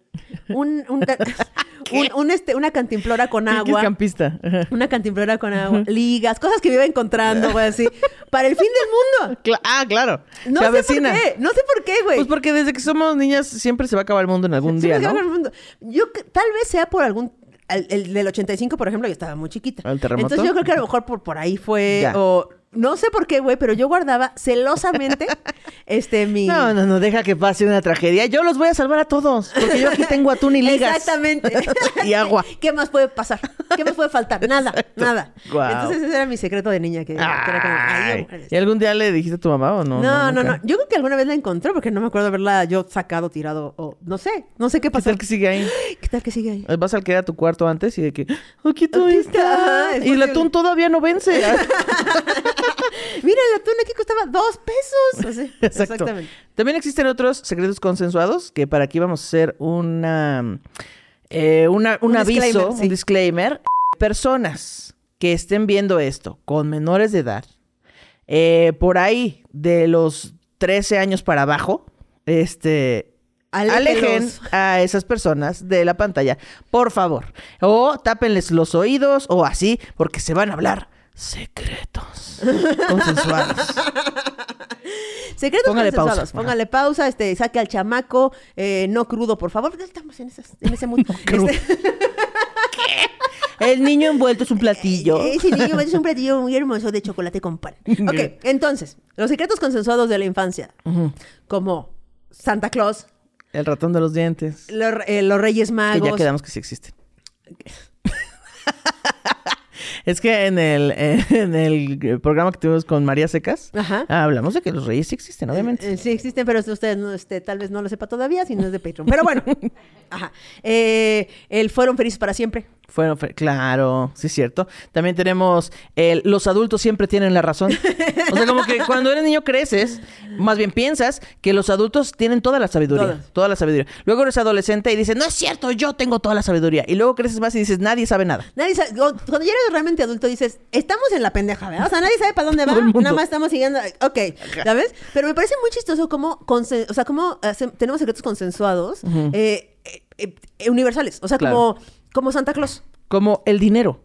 un, un, un- un, este, una cantimplora con ¿Qué- qué es agua. campista? Una cantimplora con agua, ligas, cosas que iba encontrando, güey, así. Para el fin del mundo. Cla- ah, claro. No Se sé avecina. por qué, no sé por qué, güey. Pues porque desde que somos niñas siempre se va a acabar el mundo en algún Sí, día, me ¿no? cago en el mundo. Yo tal vez sea por algún el, el del 85, por ejemplo, yo estaba muy chiquita. ¿El terremoto? Entonces yo creo que a lo mejor por, por ahí fue, Ya. o no sé por qué, güey, pero yo guardaba celosamente este mi... No, no, no, deja que pase una tragedia. Yo los voy a salvar a todos, porque yo aquí tengo atún y ligas. Exactamente. y agua. ¿Qué más puede pasar? ¿Qué más puede faltar? Nada, nada. Guau. Entonces ese era mi secreto de niña, que, que era como, ay. ¿Y algún día le dijiste a tu mamá o no? No, no, no. Yo creo que alguna vez la encontré porque no me acuerdo haberla yo sacado, tirado o no sé, no sé qué ¿Qué pasó. tal que sigue ahí? ¿Qué tal que sigue ahí? Vas al que era tu cuarto antes y de que, aquí Aquí está, está. es Y el atún todavía no vence. Mira, el atún aquí costaba dos pesos. Así. Exactamente. También existen otros secretos consensuados que para aquí vamos a hacer una, eh, una un, Un aviso, disclaimer, sí. un disclaimer. Personas que estén viendo esto con menores de edad, eh, por ahí de los 13 años para abajo, este, alejen a esas personas de la pantalla, por favor. O tápenles los oídos o así, porque se van a hablar secretos consensuados. Secretos Póngale consensuados. pausa. Póngale pausa, este, saque al chamaco, eh, no crudo, por favor. Estamos en, esas, en ese mundo. crudo. El niño envuelto es un platillo. Ese niño es un platillo muy hermoso de chocolate con pan. Ok, entonces, los secretos consensuados de la infancia, como Santa Claus, El ratón de los dientes. los, eh, los Reyes Que Magos. ya quedamos que sí existen. Es que en el, en el programa que tuvimos con María Secas, Ajá. hablamos de que los reyes sí existen, obviamente. Eh, sí existen, pero usted no, este, tal vez no lo sepa todavía si no es de Patreon. Pero bueno, ajá. Eh, el Fueron Felices para Siempre. Fueron, claro, sí es cierto. También tenemos el, los adultos siempre tienen la razón. O sea, como que cuando eres niño creces, más bien piensas que los adultos tienen toda la sabiduría, Toda. toda la sabiduría. Luego eres adolescente y dices, no es cierto, yo tengo toda la sabiduría. Y luego creces más y dices, nadie sabe nada. Nadie sabe- cuando ya eres realmente adulto dices, estamos en la pendeja, ¿verdad? O sea, nadie sabe para dónde va, nada más estamos siguiendo, ok, ¿sabes? Pero me parece muy chistoso cómo, o sea, cómo hace- tenemos secretos consensuados eh, eh, eh, eh, universales, o sea, Claro. como, como Santa Claus. Como el dinero.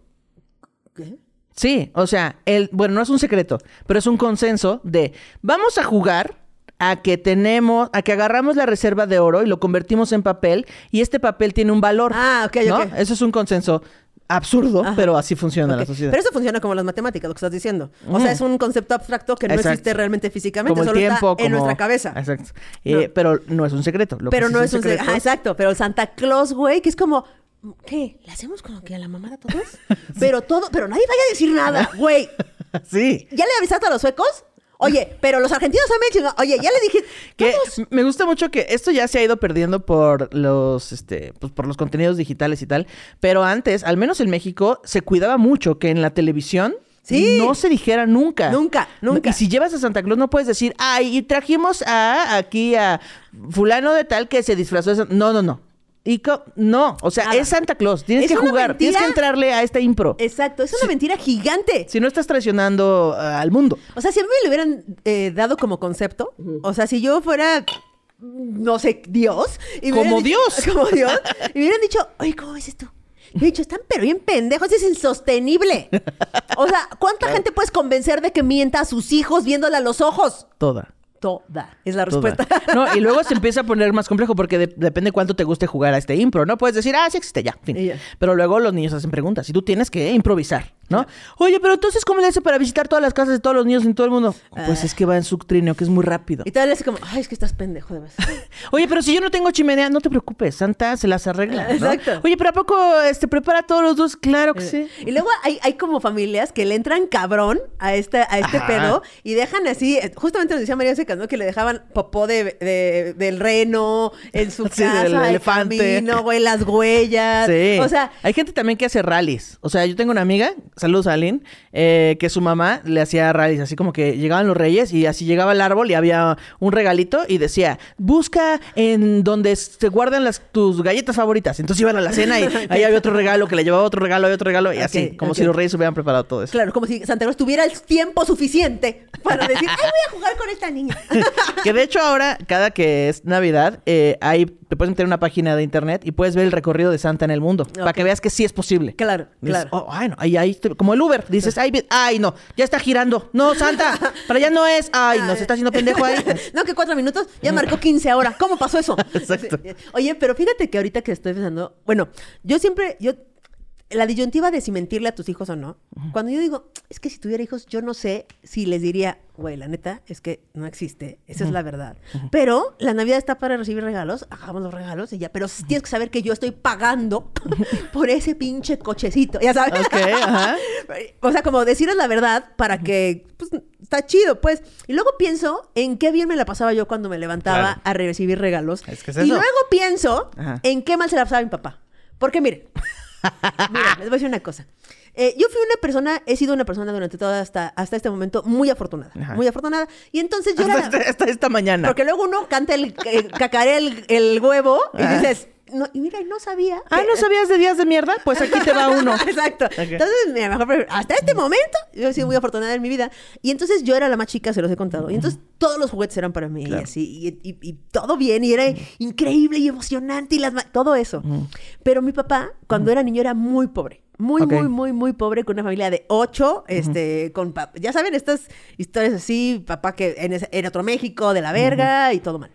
¿Qué? Sí, o sea, el, bueno, no es un secreto, pero es un consenso de vamos a jugar a que tenemos, a que agarramos la reserva de oro y lo convertimos en papel y este papel tiene un valor. Ah, ok, ¿no? ok. Eso es un consenso absurdo, Ajá. pero así funciona la sociedad. Pero eso funciona como las matemáticas, lo que estás diciendo. O sea, es un concepto abstracto que no Exacto. existe realmente físicamente, como el solo tiempo, está en nuestra cabeza. Exacto. Eh, Pero no es un secreto. Lo Pero no es un secreto. Ajá, exacto. Pero Santa Claus, güey, que es como. ¿Qué? ¿Le hacemos como que a la mamada todos? Pero todo, pero nadie vaya a decir nada, güey. Sí. ¿Ya le avisaste a los suecos? Oye, pero los argentinos también chingón. Oye, ya le dije. Que me gusta mucho que esto ya se ha ido perdiendo por los, este, pues por los contenidos digitales y tal. Pero antes, al menos en México, se cuidaba mucho que en la televisión Sí. no se dijera nunca. Nunca, nunca. Y si llevas a Santa Claus no puedes decir, ay, y trajimos a aquí a fulano de tal que se disfrazó de San-". No, no, no. Y no, o sea, Nada. es Santa Claus. Tienes Es que jugar, tienes que entrarle a esta impro. Exacto, es una mentira gigante. Si no estás traicionando ah, al mundo. O sea, si a mí me lo hubieran eh, dado como concepto, o sea, si yo fuera, no sé, Dios. y Como dicho- Dios. Como Dios. Y me hubieran dicho, oye, ¿cómo ves esto? Yo he dicho, están pero bien pendejos, es insostenible. O sea, ¿cuánta gente puedes convencer de que mienta a sus hijos viéndole a los ojos? Toda. Toda. Es la Toda. respuesta. No, y luego se empieza a poner más complejo porque de- depende cuánto te guste jugar a este impro, ¿no? Puedes decir, ah, sí existe, ya, fin. Y ya. Pero luego los niños hacen preguntas y tú tienes que improvisar, ¿no? Oye, pero entonces, ¿cómo le hace para visitar todas las casas de todos los niños en todo el mundo? Pues es que va en su trineo, que es muy rápido. Y tal vez como, ay, es que estás pendejo de verdad. Oye, pero si yo no tengo chimenea, no te preocupes, Santa se las arregla. ¿no? Exacto. Oye, pero ¿a poco este, prepara todos los dos? Claro que sí. Y luego hay, hay como familias que le entran cabrón a este, a este Ajá. pedo y dejan así, eh, justamente nos decía María Secas, ¿no? Que le dejaban popó de, de- del reno en su Sí, casa, del el elefante. camino, güey, las huellas. Sí. O sea, hay gente también que hace rallies. O sea, yo tengo una amiga, saludos a Aline, eh, que su mamá le hacía rallies, así como que llegaban los reyes y así llegaba el árbol y había un regalito y decía, busca en donde se guardan las, tus galletas favoritas. Entonces iban a la cena y ahí había otro regalo que le llevaba otro regalo y otro regalo y así, como si los reyes hubieran preparado todo eso. claro, como si Santa Claus tuviera el tiempo suficiente para decir, ay, voy a jugar con esta niña. que de hecho ahora, cada que es Navidad, eh, ahí te puedes meter en una página de internet y puedes ver el recorrido de Santa en el mundo. Para que veas que sí es posible. Claro, Dices, claro. "Oh, ay, no, ahí, ahí, como el Uber. Dices, ay, ay, no, ya está girando. No, Santa, para allá no es. Ay, no, se está haciendo pendejo ahí. no, que cuatro minutos, ya marcó 15 ahora. ¿Cómo pasó eso? Exacto. Oye, pero fíjate que ahorita que estoy pensando, bueno, yo siempre, yo la disyuntiva de si mentirle a tus hijos o no. Cuando yo digo, es que si tuviera hijos, yo no sé si les diría, güey, la neta es que no existe. Esa es la verdad. Pero la Navidad está para recibir regalos, hagamos los regalos y ya. Pero tienes que saber que yo estoy pagando por ese pinche cochecito, ya sabes. Ok, ajá. O sea, como decirles la verdad para que, pues, está chido, pues. Y luego pienso en qué bien me la pasaba yo cuando me levantaba Claro. a recibir regalos. Es que es y luego pienso en qué mal se la pasaba mi papá. Porque miren, Mira, les voy a decir una cosa. Eh, yo fui una persona, he sido una persona durante toda hasta, hasta este momento muy afortunada. Ajá. Muy afortunada. Y entonces yo Hasta, era... esta- hasta esta mañana. Porque luego uno canta el, eh, cacarea el, el huevo y dices, no, y mira, no sabía. Ah, que- ¿no sabías de días de mierda? Pues aquí te va uno. Exacto. Entonces, mira, mejor hasta este momento, yo he sido muy afortunada en mi vida. Y entonces yo era la más chica, se los he contado. Y entonces todos los juguetes eran para mí, y así, y, y- y todo bien, y era increíble y emocionante, y las todo eso. Pero mi papá, cuando era niño, era muy pobre. Muy, muy, muy, muy pobre, con una familia de ocho, este, con pa- ya saben, estas historias así, papá que en, ese- en otro México, de la verga, y todo mal.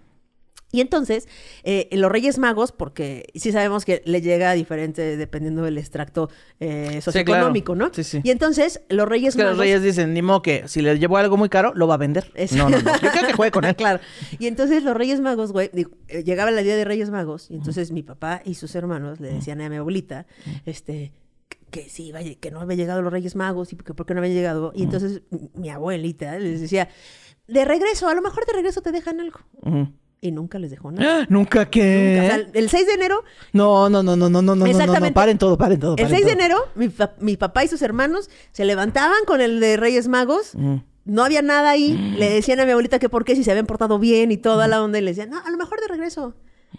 Y entonces, eh, los Reyes Magos, porque sí sabemos que le llega diferente dependiendo del extracto eh, socioeconómico, claro. ¿no? Sí, sí. Y entonces, los Reyes Es que Magos... los reyes dicen, ni modo que si le llevo algo muy caro, lo va a vender. Es- No, no, no. Yo creo que juegue con él. Claro. Y entonces los Reyes Magos, güey, digo, eh, llegaba la día de Reyes Magos, y entonces mi papá y sus hermanos le decían a mi abuelita, este, que, sí, iba a lle- que no había llegado los Reyes Magos, y que por qué no había llegado. Y entonces mi abuelita les decía, de regreso, a lo mejor de regreso te dejan algo. Y nunca les dejó nada. ¡Ah! ¿Nunca qué? Nunca. O sea, el 6 de enero No, no, no, no, no, no, no, no, no, paren todo, paren todo. El paren 6 de todo. enero, mi, pa- mi papá y sus hermanos se levantaban con el de Reyes Magos. Mm. No había nada ahí. Le decían a mi abuelita que por qué, si se habían portado bien y toda la onda. Y le decían, no, a lo mejor de regreso.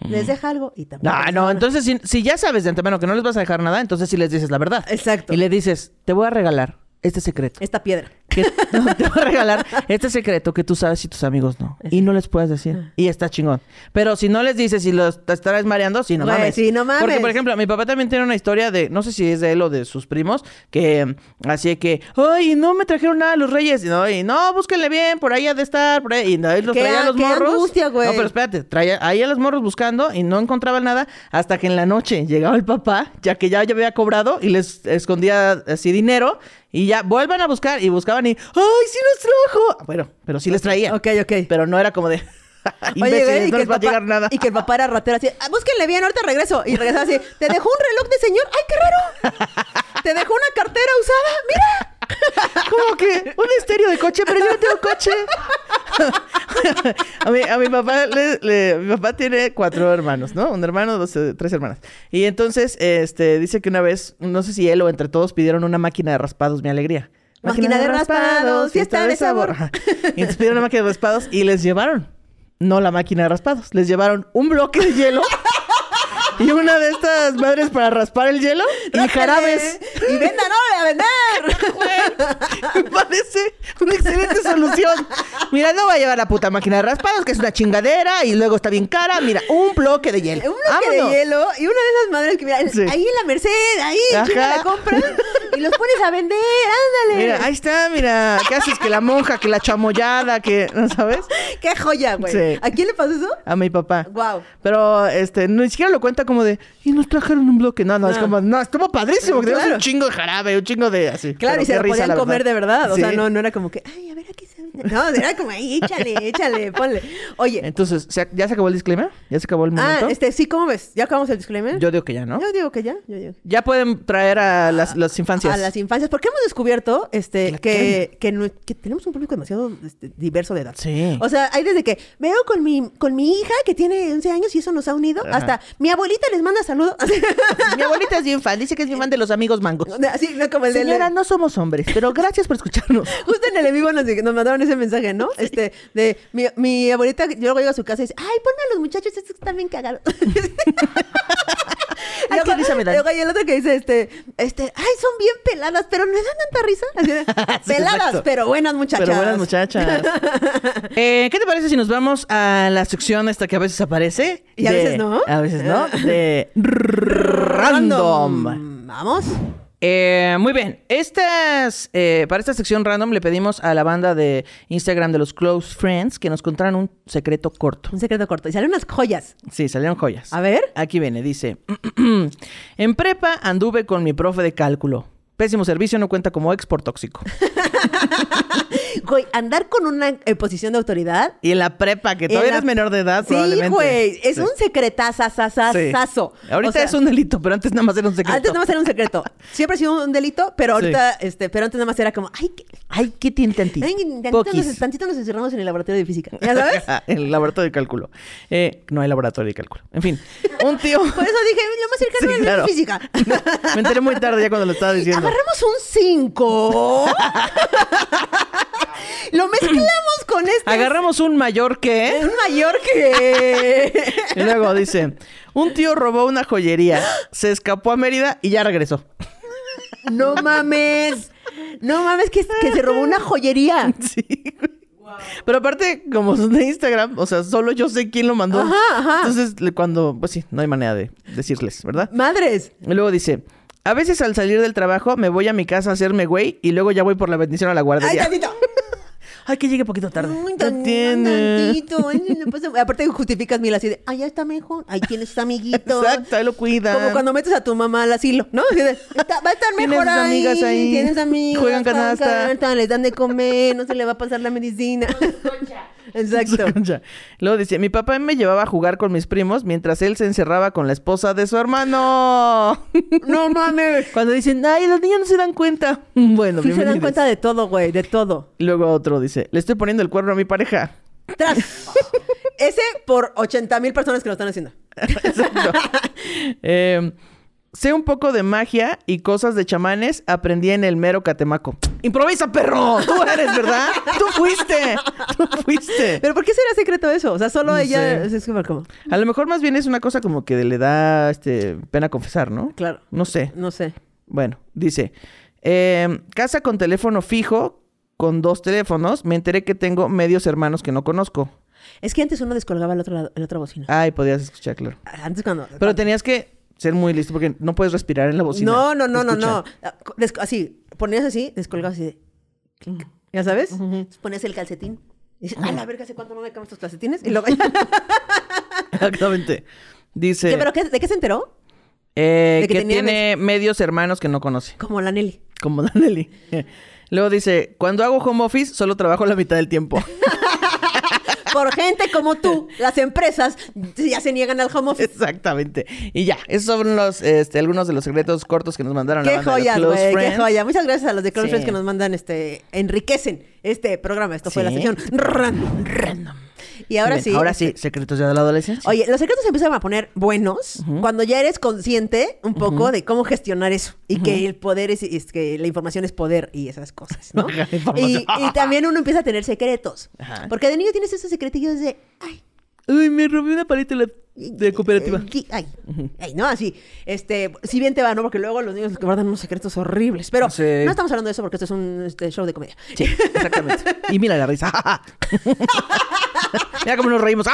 Les deja algo. Y tampoco. No, les no, entonces si, si ya sabes de antemano que no les vas a dejar nada, entonces sí les dices la verdad. Exacto. Y le dices, te voy a regalar este secreto. Esta piedra. Que, no, te voy a regalar este secreto que tú sabes y tus amigos no. Y no les puedes Ah. decir. Y está chingón. Pero si no les dices y los te estarás mareando, sí, no Güey, mames. sí, no mames. Porque, por ejemplo, mi papá también tiene una historia de, no sé si es de él o de sus primos, que mm, así que, ay, no me trajeron nada los reyes. Y no, y no, búsquenle bien, por ahí ha de estar, por ahí. Y no, los traía a a- los qué morros. angustia, güey. No, pero espérate, traía ahí a los morros buscando y no encontraban nada hasta que en la noche llegaba el papá, ya que ya, ya había cobrado y les escondía así dinero y ya vuelvan a buscar y buscaban y ¡ay, sí nos trajo! Bueno, pero sí les traía. Ok, ok. Pero no era como de Oye, güey, y no que les el va a papá- llegar nada. Y que el papá era ratero así, "Ah, búsquenle bien, ahorita regreso. Y regresaba así, ¿te dejó un reloj de señor? ¡Ay, qué raro! ¿Te dejó una cartera usada? ¡Mira! Como que un estéreo de coche, pero yo no tengo coche. a, mi, a mi papá, le, le- mi papá tiene cuatro hermanos, ¿no? Un hermano, dos, eh, tres hermanas. Y entonces, este, dice que una vez, no sé si él o entre todos pidieron una máquina de raspados, mi alegría. Máquina de raspados, fiesta de sabor. Y entonces pidieron una máquina de raspados y les llevaron. No la máquina de raspados, les llevaron un bloque de hielo. Y una de estas madres para raspar el hielo y jarabes. ¡Y venda, no, a vender! Me parece una excelente solución. Mira, no voy a llevar la puta máquina de raspados, que es una chingadera y luego está bien cara. Mira, un bloque de hielo. Un bloque Vámonos. de hielo y una de esas madres que, mira, Sí. ahí en la Merced, ahí, la compras y los pones a vender, ándale. Mira, ahí está, mira. ¿Qué haces? Que la monja, que la chamoyada, que, ¿no sabes? ¡Qué joya, güey! Sí. ¿A quién le pasó eso? A mi papá. Wow. Pero, este, ni siquiera lo cuenta como de, y nos trajeron un bloque. No, no, es No. como, no, estuvo padrísimo. que Claro. un chingo de jarabe, un chingo de así. Claro, Pero y se lo podían comer de verdad. O sea, Sí. no, no era como que, ay, a ver, aquí se. No, era como, ay, échale, échale, ponle. Oye, Entonces, ¿se- ¿ya se acabó el disclaimer? ¿Ya se acabó el ah, momento? este, sí, ¿cómo ves? ¿Ya acabamos el disclaimer? Yo digo que ya, ¿no? Yo digo que ya, yo digo. Ya pueden traer a las, las infancias. A las infancias, porque hemos descubierto este, La que, que, nu- que tenemos un público demasiado este, diverso de edad. Sí. O sea, hay desde que veo con mi, con mi hija que tiene 11 años y eso nos ha unido, Ajá. hasta mi abuelita les manda saludos. Mi abuelita es bien fan, dice que es bien fan de los amigos mangos. Así, no como el de... Señora, no somos hombres, pero gracias por escucharnos. Justo en el en vivo nos, nos mandaron ese mensaje, ¿no? Este, de mi, mi abuelita, yo luego llego a su casa y dice, ay, ponme a los muchachos, estos están bien cagados. Ay, qué risa me dan. Luego hay el otro que dice, este, este, ay, son bien peladas, pero no dan tanta risa. Sí, peladas, exacto. pero buenas muchachas. Pero buenas muchachas. Eh, ¿Qué te parece si nos vamos a la sección esta que a veces aparece? Y a veces no. A veces no. De random. Vamos. Eh, muy bien. Estas, eh, para esta sección random le pedimos a la banda de Instagram de los Close Friends que nos contaran un secreto corto. Un secreto corto. Y salen unas joyas. Sí, salieron joyas. A ver. Aquí viene, dice. en prepa anduve con mi profe de cálculo. Pésimo servicio, no cuenta como ex por tóxico. Güey, andar con una eh, posición de autoridad. Y en la prepa, que todavía la- eres menor de edad, Sí, probablemente. güey. Es Sí. un secretazazazazo. Sí. Ahorita O sea, es un delito, pero antes nada más era un secreto. Antes nada más era un secreto. Siempre ha sido un delito, pero ahorita, este, pero antes nada más era como, ay, que, Ay, qué ay, tantito, nos, tantito nos encerramos en el laboratorio de física. ¿Ya sabes? en el laboratorio de cálculo. Eh, no hay laboratorio de cálculo. En fin, un tío... Por eso dije, lo más cercano Sí, claro. física. Me enteré muy tarde ya cuando lo estaba diciendo. Agarramos un 5. Lo mezclamos con este. Agarramos un mayor que... Un mayor que. Y luego dice, un tío robó una joyería, se escapó a Mérida y ya regresó. no mames. No mames, que, que se robó una joyería. Sí. Pero aparte, como son de Instagram, o sea, solo yo sé quién lo mandó. Ajá, ajá. Entonces, cuando, pues sí, no hay manera de decirles, ¿verdad? Madres. Y luego dice, a veces al salir del trabajo me voy a mi casa a hacerme güey y luego ya voy por la bendición a la Ay, guardería. tantito. Ay, que llegue poquito tarde. Ay, tantito. Ay, no pasa- Aparte justificas mil así de, ay, ya está mejor. Ahí tienes tus amiguitos. Exacto, ahí lo cuidan. Como cuando metes a tu mamá al asilo, ¿no? Así de, "Está- va a estar Tienes mejor sus ahí, amigas ahí. Tienes amigas. Juegan canasta. Les dan de comer, no se le va a pasar la medicina. Exacto. Luego dice, mi papá me llevaba a jugar con mis primos mientras él se encerraba con la esposa de su hermano. No mames. Cuando dicen, ay, los niños no se dan cuenta. Bueno, Sí se dan cuenta de todo, güey, de todo. Luego otro dice, le estoy poniendo el cuerno a mi pareja. Tras. Ese por 80 mil personas que lo están haciendo. Exacto. Eh, sé un poco de magia y cosas de chamanes aprendí en el mero Catemaco. ¡Improvisa, perro! Tú eres, ¿verdad? ¡Tú fuiste! ¡Tú fuiste! Pero ¿por qué será secreto eso? O sea, solo No ella sé. es como, como- A lo mejor más bien es una cosa como que le da este, pena confesar, ¿no? Claro. No sé. No sé. Bueno, dice, eh, casa con teléfono fijo, con dos teléfonos, me enteré que tengo medios hermanos que no conozco. Es que antes uno descolgaba el otro lado, el otra bocina. Ay, podías escuchar, claro. Antes cuando. Pero tenías que ser muy listo porque no puedes respirar en la bocina. No, no, no, no, no. Ah, des- Así, ponías así, descolgabas así de. clic. ¿Ya sabes? Entonces Ponías el calcetín. Y dices, a la verga, ¿hace cuánto no me cambio estos calcetines? Y luego. Exactamente. Dice ¿Qué, ¿Pero qué, de qué se enteró? eh, de que que, tenía tiene medios hermanos que no conoce, Como la Nelly. como Danelli. Luego dice, cuando hago home office solo trabajo la mitad del tiempo. Por gente como tú, las empresas ya se niegan al home office. Exactamente. Y ya, esos son los, este, algunos de los secretos cortos que nos mandaron la Qué banda de los joyas, Close güey, qué joya. Muchas gracias a los de Close Sí. Friends que nos mandan, este, enriquecen este programa. Esto fue la sección random. Random. Y ahora Bien, sí. Ahora este, sí, secretos ya de la adolescencia. Oye, los secretos se empiezan a poner buenos cuando ya eres consciente un poco de cómo gestionar eso y que el poder es, es que la información es poder y esas cosas, ¿no? Y, y también uno empieza a tener secretos. Porque de niño tienes esos secretillos de, ay, Uy, me robé una paleta de la- de cooperativa. ay, ay, no, así. Este, si bien te va, ¿no? Porque luego los niños guardan unos secretos horribles. Pero Sí. no estamos hablando de eso porque esto es un este, show de comedia. Sí, exactamente. Y mira la risa. mira cómo nos reímos.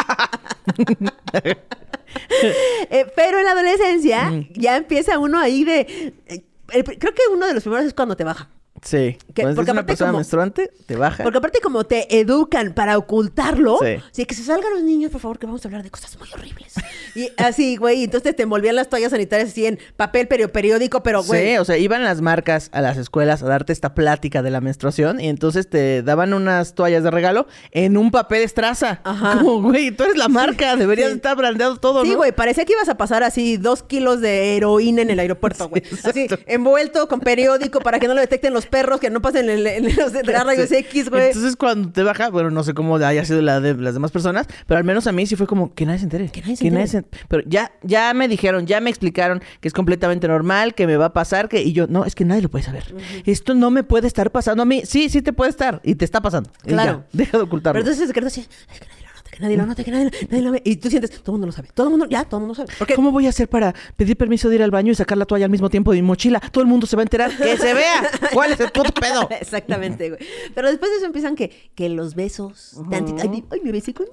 Eh, pero en la adolescencia ya empieza uno ahí de. eh, creo que uno de los primeros es cuando te baja. Sí. Que- porque es una aparte persona como- menstruante, te baja. Porque aparte como te educan para ocultarlo, Sí. sí. que se salgan los niños, por favor, que vamos a hablar de cosas muy horribles. y así, güey, entonces te envolvían las toallas sanitarias así en papel periódico, pero güey, Sí, o sea, iban las marcas a las escuelas a darte esta plática de la menstruación y entonces te daban unas toallas de regalo en un papel estraza. Ajá. Como, güey, tú eres la marca, deberías sí. estar brandeado todo, Sí, ¿no? güey, parecía que ibas a pasar así dos kilos de heroína en el aeropuerto, güey. así, envuelto con periódico para que no lo detecten los perros, que no pasen en, en los de rayos Sí. X, güey. Entonces cuando te baja, bueno, no sé cómo haya sido la de las demás personas, pero al menos a mí sí fue como que nadie se entere. Que nadie se entere. Pero ya, ya me dijeron, ya me explicaron que es completamente normal, que me va a pasar, que y yo, no, es que nadie lo puede saber. Esto no me puede estar pasando a mí. Sí, sí te puede estar y te está pasando. Y Claro. ya, deja de ocultarlo. Pero entonces el secreto así, "Ay, que nadie que nadie lo note, que nadie, nadie lo ve. Y tú sientes, todo el mundo lo sabe, todo el mundo, ya, todo el mundo sabe. Porque ¿Cómo voy a hacer para pedir permiso de ir al baño y sacar la toalla al mismo tiempo de mi mochila? Todo el mundo se va a enterar. ¡Que se vea! ¿Cuál es el puto pedo? Exactamente, güey. Pero después de eso empiezan que, que los besos. ay, mi- ay, me besé con.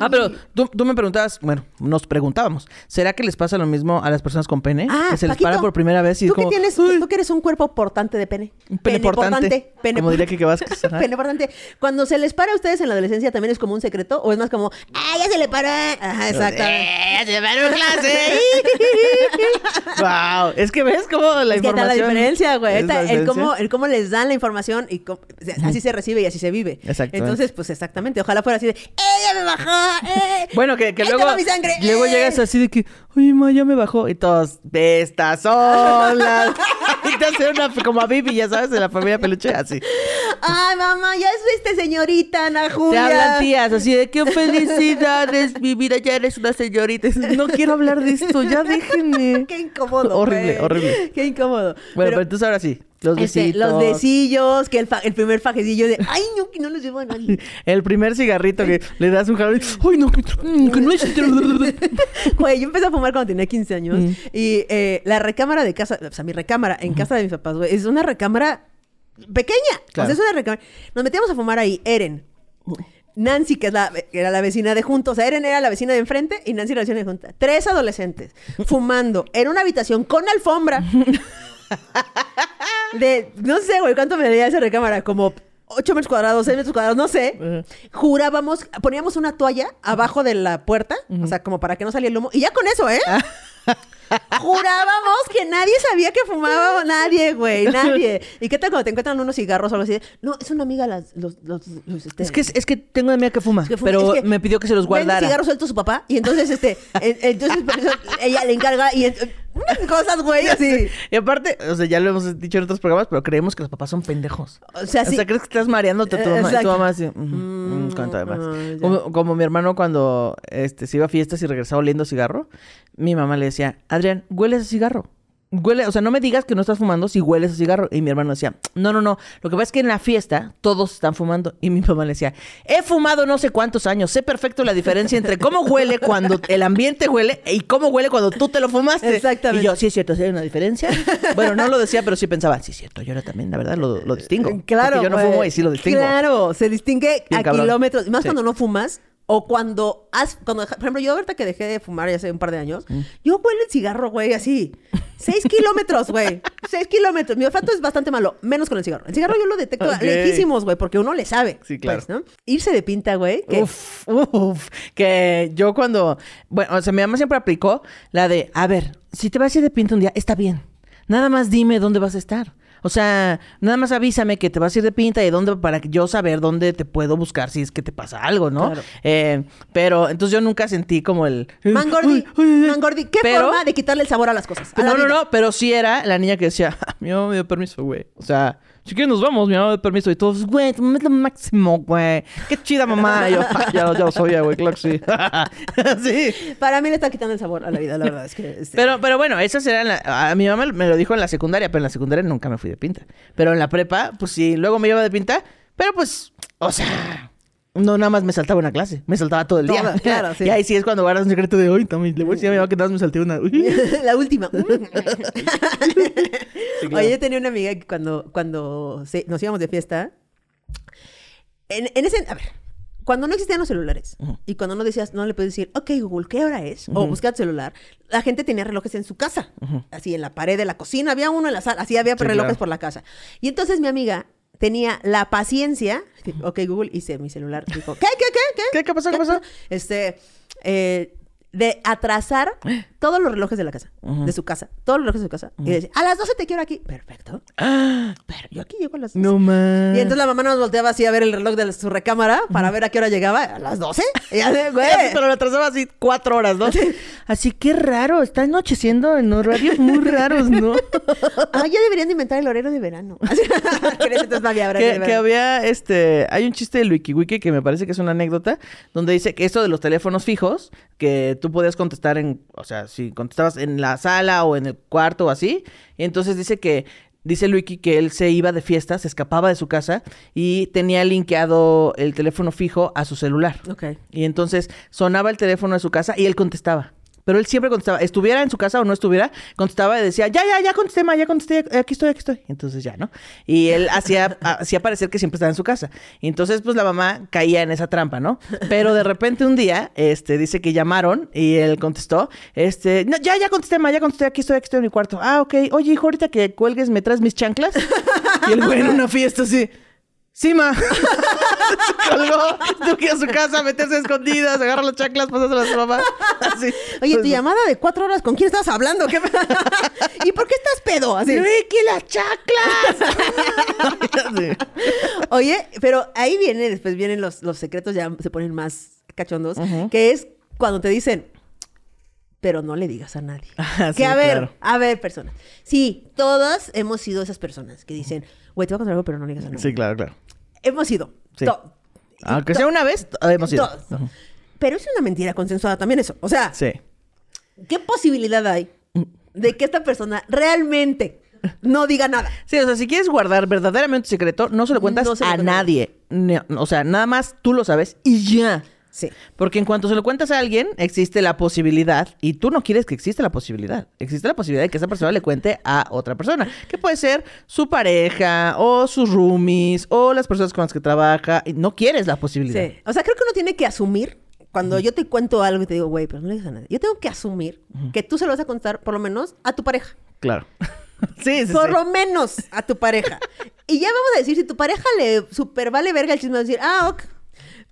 Ah, pero tú, tú me preguntabas, bueno, nos preguntábamos, ¿será que les pasa lo mismo a las personas con pene? Ah, que se les Paquito, para por primera vez y es ¿Tú como... que tienes, "Uy, tú que eres un cuerpo portante de pene. Un pene portante, Pene como diría Kike Vázquez, pene portante. Cuando se les para a ustedes en la adolescencia, ¿también es como un secreto? ¿O es más como, ah, ya se le paró? Ajá. ¡Eh, se paró clase! wow, es que ves cómo la Es que está la información... diferencia, güey. es Está El cómo, el cómo les dan la información y cómo- así se recibe y así se vive. Exactamente. Entonces, pues exactamente. Ojalá fuera así de, ¡eh, ya me bajó! ¡Eh! Bueno, que, que ¡Ahí luego, toma mi sangre! luego ¡eh! llegas así de que, oye, ma, ya me bajó. Y todos, estas son las... y te hace una, como a Bibi, ya sabes, de la familia peluche, así. ¡Ay, mamá! Ya es este señorita, Ana Julia. Te hablan tías, así de qué felicidades, mi vida, ya eres una señorita. No quiero hablar de esto, ya déjenme. Qué incómodo. Horrible, güey. horrible. Qué incómodo. Bueno, pero, entonces ahora sí, los este, los besillos, que el, fa- el primer fajecillo de, ay, no, que no los llevo a nadie. El primer cigarrito que le das un jalón y, ay, no, que, mm, que no es... Güey, yo empecé a fumar cuando tenía 15 años Mm. y eh, la recámara de casa, o sea, mi recámara en casa de mis papás, güey, es una recámara pequeña. O Claro. sea, es una recámara. Nos metíamos a fumar ahí, Eren. Nancy, que es la, que era la vecina de junto, o sea, Eren era la vecina de enfrente y Nancy la vecina de junta. Tres adolescentes fumando en una habitación con alfombra. de, no sé, güey, ¿cuánto me daría esa recámara? Como 8 metros cuadrados, 6 metros cuadrados, no sé. Jurábamos, poníamos una toalla abajo de la puerta, o sea, como para que no saliera el humo. Y ya con eso, ¿eh? Jurábamos que nadie sabía que fumaba nadie, güey, nadie. ¿Y qué tal cuando te encuentran unos cigarros o algo así? No, es una amiga las, los, los, los, este, Es que, es que tengo una amiga que fuma, que fuma- pero es que me pidió que se los guardara. cigarros sueltos su papá y entonces, este, en- entonces por eso ella le encarga y cosas, güey, así. Y aparte, o sea, ya lo hemos dicho en otros programas, pero creemos que los papás son pendejos. O sea, sí. crees que estás mareándote a tu Eh, mamá y tu mamá así, "Ujú, mm, cuánto además. ah, como, como mi hermano cuando este, se iba a fiestas y regresaba oliendo cigarro, mi mamá le decía, Adrián, hueles a cigarro. Huele, o sea, no me digas que no estás fumando si hueles a cigarro. Y mi hermano decía, no, no, no. Lo que pasa es que en la fiesta todos están fumando. Y mi mamá le decía, he fumado no sé cuántos años. Sé perfecto la diferencia entre cómo huele cuando el ambiente huele y cómo huele cuando tú te lo fumaste. Exactamente. Y yo, sí es cierto, sí hay una diferencia. Bueno, no lo decía, pero sí pensaba, sí es cierto. Yo ahora también, la verdad, lo, lo distingo. Claro. Porque yo no fumo y sí lo distingo. Claro, se distingue Bien a cabrón. kilómetros. Más Sí. cuando no fumas. O cuando has, cuando, por ejemplo, yo ahorita que dejé de fumar ya hace un par de años, Mm. yo huelo el cigarro, güey, así. Seis kilómetros, güey. Seis kilómetros. Mi olfato es bastante malo, menos con el cigarro. El cigarro yo lo detecto lejísimos, güey, porque uno le sabe. Sí, claro. pues, ¿no? Irse de pinta, güey. que- Uf, uf. Que yo cuando. Bueno, o sea, mi mamá siempre aplicó la de: a ver, si te vas a ir de pinta un día, está bien. Nada más dime dónde vas a estar. O sea, nada más avísame que te vas a ir de pinta y dónde para que yo saber dónde te puedo buscar si es que te pasa algo, ¿no? Claro. Eh, pero entonces yo nunca sentí como el. Mangordi, ay, ay. Mangordi, ¿qué Pero- forma de quitarle el sabor a las cosas? A la No, no, no, pero sí era la niña que decía, "Ah, mi mamá me dio permiso, güey. O sea, si quieres nos vamos, mi mamá me dio permiso. Y todos, güey, tu mamá es lo máximo, güey. Qué chida mamá. Y yo, "Ah, ya, ya lo sabía, güey, claro que sí. sí. Para mí le está quitando el sabor a la vida, la verdad. Es que, este, Pero, pero bueno, esas eran la- a mi mamá me lo dijo en la secundaria, pero en la secundaria nunca me fui de pinta. Pero en la prepa, pues sí, luego me iba de pinta, pero pues, o sea, no nada más me saltaba una clase, me saltaba todo el día. Toda, claro, sí. Y ahí sí es cuando guardas un secreto de hoy, Tommy, le voy a decir a mi mamá que nada más me salté una. la última. claro. Oye, tenía una amiga que cuando, cuando se- nos íbamos de fiesta, en, en ese, a ver, cuando no existían los celulares y cuando no decías, no le puedes decir, ok, Google, ¿qué hora es? O buscar celular, la gente tenía relojes en su casa, así en la pared de la cocina, había uno en la sala, así había Sí, relojes claro. por la casa. Y entonces mi amiga tenía la paciencia, ok, Google, hice mi celular, dijo, ¿qué, qué, qué, qué? ¿Qué, qué pasó, qué pasó? Este, eh, de atrasar todos los relojes de la casa, de su casa, todos los relojes de su casa. Y decía, a las 12 te quiero aquí. Perfecto. Pero yo aquí llego a las 12. No más. Y entonces la mamá nos volteaba así a ver el reloj de su recámara para ver a qué hora llegaba. A las 12. Y de, güey. Pero lo atrasaba así cuatro horas, ¿no? Así que raro, está anocheciendo en horarios muy raros, ¿no? Ah, ya deberían de inventar el horario de verano. Así, entonces no había de que, que había este hay un chiste del WikiWiki que me parece que es una anécdota donde dice que esto de los teléfonos fijos que tú podías contestar en o sea si contestabas en la sala o en el cuarto o así y entonces dice que dice el wiki que él se iba de fiesta se escapaba de su casa y tenía linkeado el teléfono fijo a su celular Ok. y entonces sonaba el teléfono de su casa y él contestaba Pero él siempre contestaba, estuviera en su casa o no estuviera, contestaba y decía, ya, ya, ya contesté, ma, ya contesté, aquí estoy, aquí estoy. Entonces ya, ¿no? Y él hacía, hacía parecer que siempre estaba en su casa. Y entonces, pues la mamá caía en esa trampa, ¿no? Pero de repente un día, este, dice que llamaron y él contestó, este, no, ya, ya contesté, ma, ya contesté, aquí estoy, aquí estoy en mi cuarto. Ah, ok. Oye, hijo, ahorita que cuelgues, ¿me traes mis chanclas? Y el güey en una fiesta así. Sí, ma. Se colgó, tuvo que ir a su casa, meterse a escondidas, agarra las chanclas, pasárselas a su mamá. Así. Oye, tu llamada de cuatro horas, ¿con quién estás hablando? ¿Qué- ¿Y por qué estás pedo? Así. ¡Ricky, las chanclas! Sí. Oye, pero ahí viene, después vienen los, los secretos, ya se ponen más cachondos, que es cuando te dicen, pero no le digas a nadie. Ah, que sí, a ver, claro. a ver, personas. Sí, todas hemos sido esas personas que dicen, güey, te voy a contar algo, pero no le digas a nadie. Sí, claro, claro. Hemos sido. Sí. Aunque sea una vez, hemos ido. Pero es una mentira consensuada también eso. O sea, Sí. ¿qué posibilidad hay de que esta persona realmente no diga nada? Sí, o sea, si quieres guardar verdaderamente un secreto, no se lo cuentas No se lo a nadie. No, o sea, nada más tú lo sabes y ya. Sí. Porque en cuanto se lo cuentas a alguien, existe la posibilidad, y tú no quieres que exista la posibilidad, existe la posibilidad de que esa persona le cuente a otra persona, que puede ser su pareja, o sus roomies, o las personas con las que trabaja, y no quieres la posibilidad. Sí. O sea, creo que uno tiene que asumir, cuando yo te cuento algo y te digo, güey, pero no le digas a nadie. Yo tengo que asumir que tú se lo vas a contar, por lo menos, a tu pareja. Claro. sí, sí, por sí. lo menos a tu pareja. y ya vamos a decir, si tu pareja le super vale verga el chisme, va a decir, ah, ok.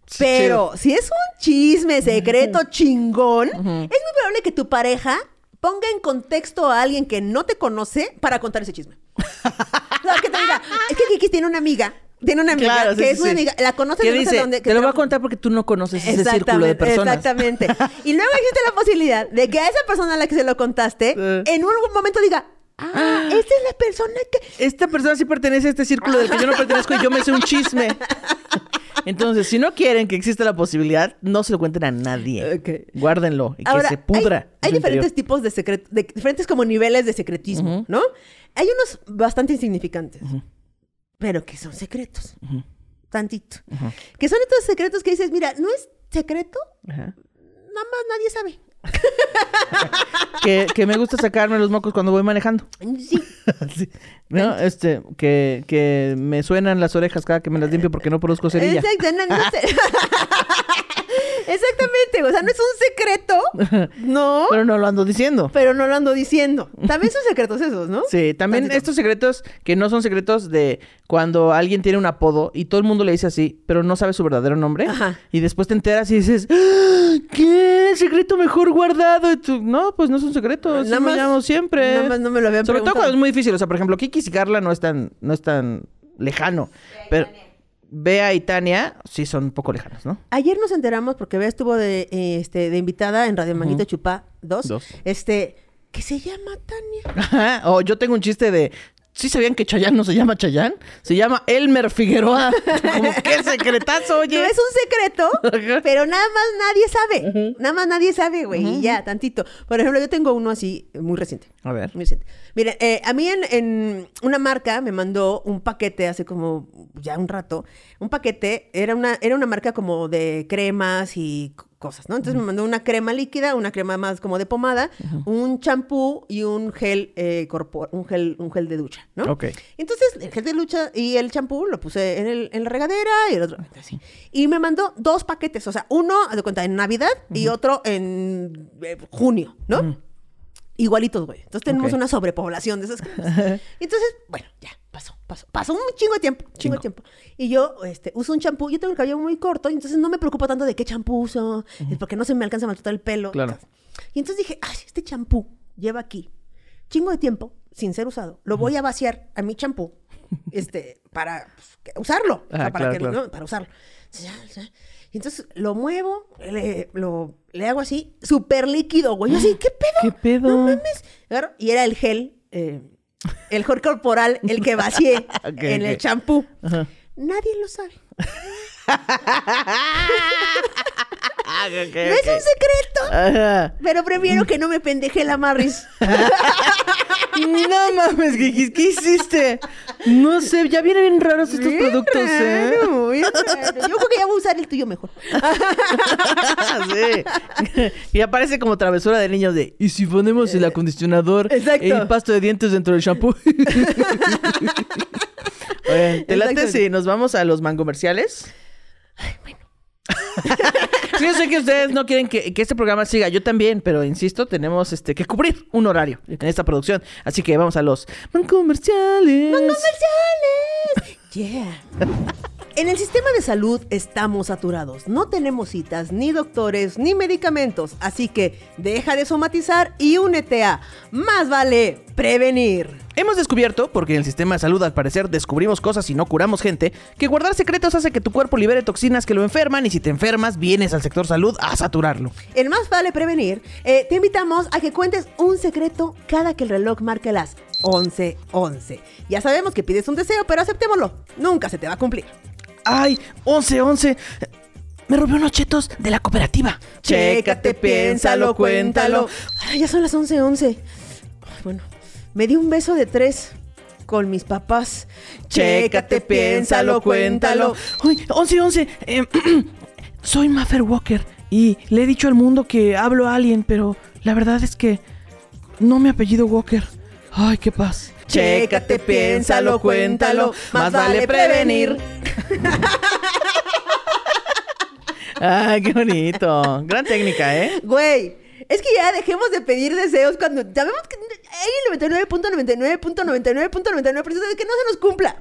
Sí, Pero si es un chisme secreto chingón, es muy probable que tu pareja ponga en contexto a alguien que no te conoce para contar ese chisme. o sea, que te diga, es que Kiki tiene una amiga, tiene una amiga Claro, que sí, es una sí. amiga, la conoce Que de no sé dice, dónde. que te lo voy a contar porque tú no conoces ese círculo de personas. Exactamente. Y luego existe la posibilidad de que a esa persona a la que se lo contaste, en un momento diga, ah, esta es la persona que... Esta persona sí pertenece a este círculo del que yo no pertenezco y yo me sé un chisme. Entonces, si no quieren que exista la posibilidad, no se lo cuenten a nadie. Guárdenlo y que Ahora, se pudra. Hay, diferentes interior. tipos de secretos, de diferentes como niveles de secretismo, ¿no? Hay unos bastante insignificantes, pero que son secretos. Tantito. Que son estos secretos que dices, mira, no es secreto, nada más nadie sabe. Que, que me gusta sacarme los mocos cuando voy manejando. Sí. Sí. ¿No? Este, que, que me suenan las orejas cada que me las limpio porque no produzco cerilla. Exacto, no, no sé. Exactamente, o sea, no es un secreto, no, Pero no lo ando diciendo. pero no lo ando diciendo. También son secretos esos, ¿no? Sí, también Tantito. estos secretos que no son secretos de cuando alguien tiene un apodo y todo el mundo le dice así, pero no sabe su verdadero nombre. Ajá. Y después te enteras y dices, ¡Ah! ¿qué? Secreto mejor guardado. Y tú, no, pues no es un secreto, así Nada me más- llamo siempre. nada más no me lo habían Sobre todo cuando es muy difícil. O sea, por ejemplo, Kiki y Carla no es tan, no es tan lejano. Pero Bea y Tania sí son un poco lejanos, ¿no? Ayer nos enteramos, porque Bea estuvo de, eh, este, de invitada en Radio Manguito Chupá 2, Dos. este, que se llama Tania. Ajá. O yo tengo un chiste de. ¿Sí sabían que Chayán no se llama Chayán? Se llama Elmer Figueroa. Como, qué secretazo, oye. No es un secreto, pero nada más nadie sabe. Nada más nadie sabe, güey. Y ya, tantito. Por ejemplo, yo tengo uno así, muy reciente. A ver. Muy reciente. Miren, eh, a mí en, en una marca me mandó un paquete hace como ya un rato. Un paquete, era una, era una marca como de cremas y cosas, ¿no? Entonces me mandó una crema líquida, una crema más como de pomada, un champú y un gel, eh, corpor- un gel, un gel de ducha, ¿no? Ok. Entonces, el gel de ducha y el champú lo puse en, el- en la regadera y el otro así. Y me mandó dos paquetes, o sea, uno, de cuenta, en Navidad y otro en eh, junio, ¿no? Igualitos, güey. Entonces tenemos Ok. una sobrepoblación de esas cosas. Entonces, bueno, ya, pasó, pasó. Pasó un chingo de tiempo, chingo de tiempo. Y yo este, uso un champú, yo tengo el cabello muy corto, y entonces no me preocupo tanto de qué champú uso, es porque no se me alcanza a maltratar el pelo. Claro. Y entonces dije, ay, este champú lleva aquí chingo de tiempo sin ser usado. Lo voy a vaciar a mi champú este, para pues, usarlo. O sea, Ah, para, claro, que- claro. ¿no? para usarlo. Y entonces lo muevo, le, lo, le hago así, súper líquido, güey. Yo así, ¿qué pedo? ¿Qué pedo? No mames. Y era el gel, eh, el gel corporal, el que vacié en el champú. Nadie lo sabe. Ah, No es un secreto. Ajá. Pero prefiero que no me pendeje la Marris. No mames, Gigis, ¿qué hiciste? No sé, ya vienen bien raros estos Bien productos, ¿eh? raro, bien raro. Yo creo que ya voy a usar el tuyo mejor. sí. Y aparece como travesura de niños de ¿y si ponemos el acondicionador Exacto. el pasto de dientes dentro del shampoo? Oigan, ¿te late si nos vamos a los mangomerciales? Sí, yo sé que ustedes no quieren que, que este programa siga, yo también, pero insisto, tenemos este que cubrir un horario en esta producción. Así que vamos a los mancomerciales. ¡Comerciales! Yeah. En el sistema de salud estamos saturados. No tenemos citas, ni doctores, ni medicamentos. Así que deja de somatizar y únete a Más vale prevenir. Hemos descubierto, porque en el sistema de salud al parecer descubrimos cosas y no curamos gente, que guardar secretos hace que tu cuerpo libere toxinas que lo enferman y si te enfermas vienes al sector salud a saturarlo. En Más vale prevenir, eh, te invitamos a que cuentes un secreto cada que el reloj marque las 11:11. Ya sabemos que pides un deseo, pero aceptémoslo. Nunca se te va a cumplir. ¡Ay! ¡11, 11! Me robé unos chetos de la cooperativa. Chécate, piénsalo, cuéntalo. Ay, ya son las 11:11. Ay, Bueno, me di un beso de tres con mis papás. Chécate, piénsalo, cuéntalo. ¡Ay! ¡11, 11! Eh, soy Maffer Walker y le he dicho al mundo que hablo a alguien, pero la verdad es que no me apellido Walker. ¡Ay, qué paz! Chécate, piénsalo, cuéntalo. Más vale prevenir. ¡Ay, qué bonito! Gran técnica, ¿eh? Güey, es que ya dejemos de pedir deseos cuando sabemos que hay el 99.99.99.99% de que no se nos cumpla.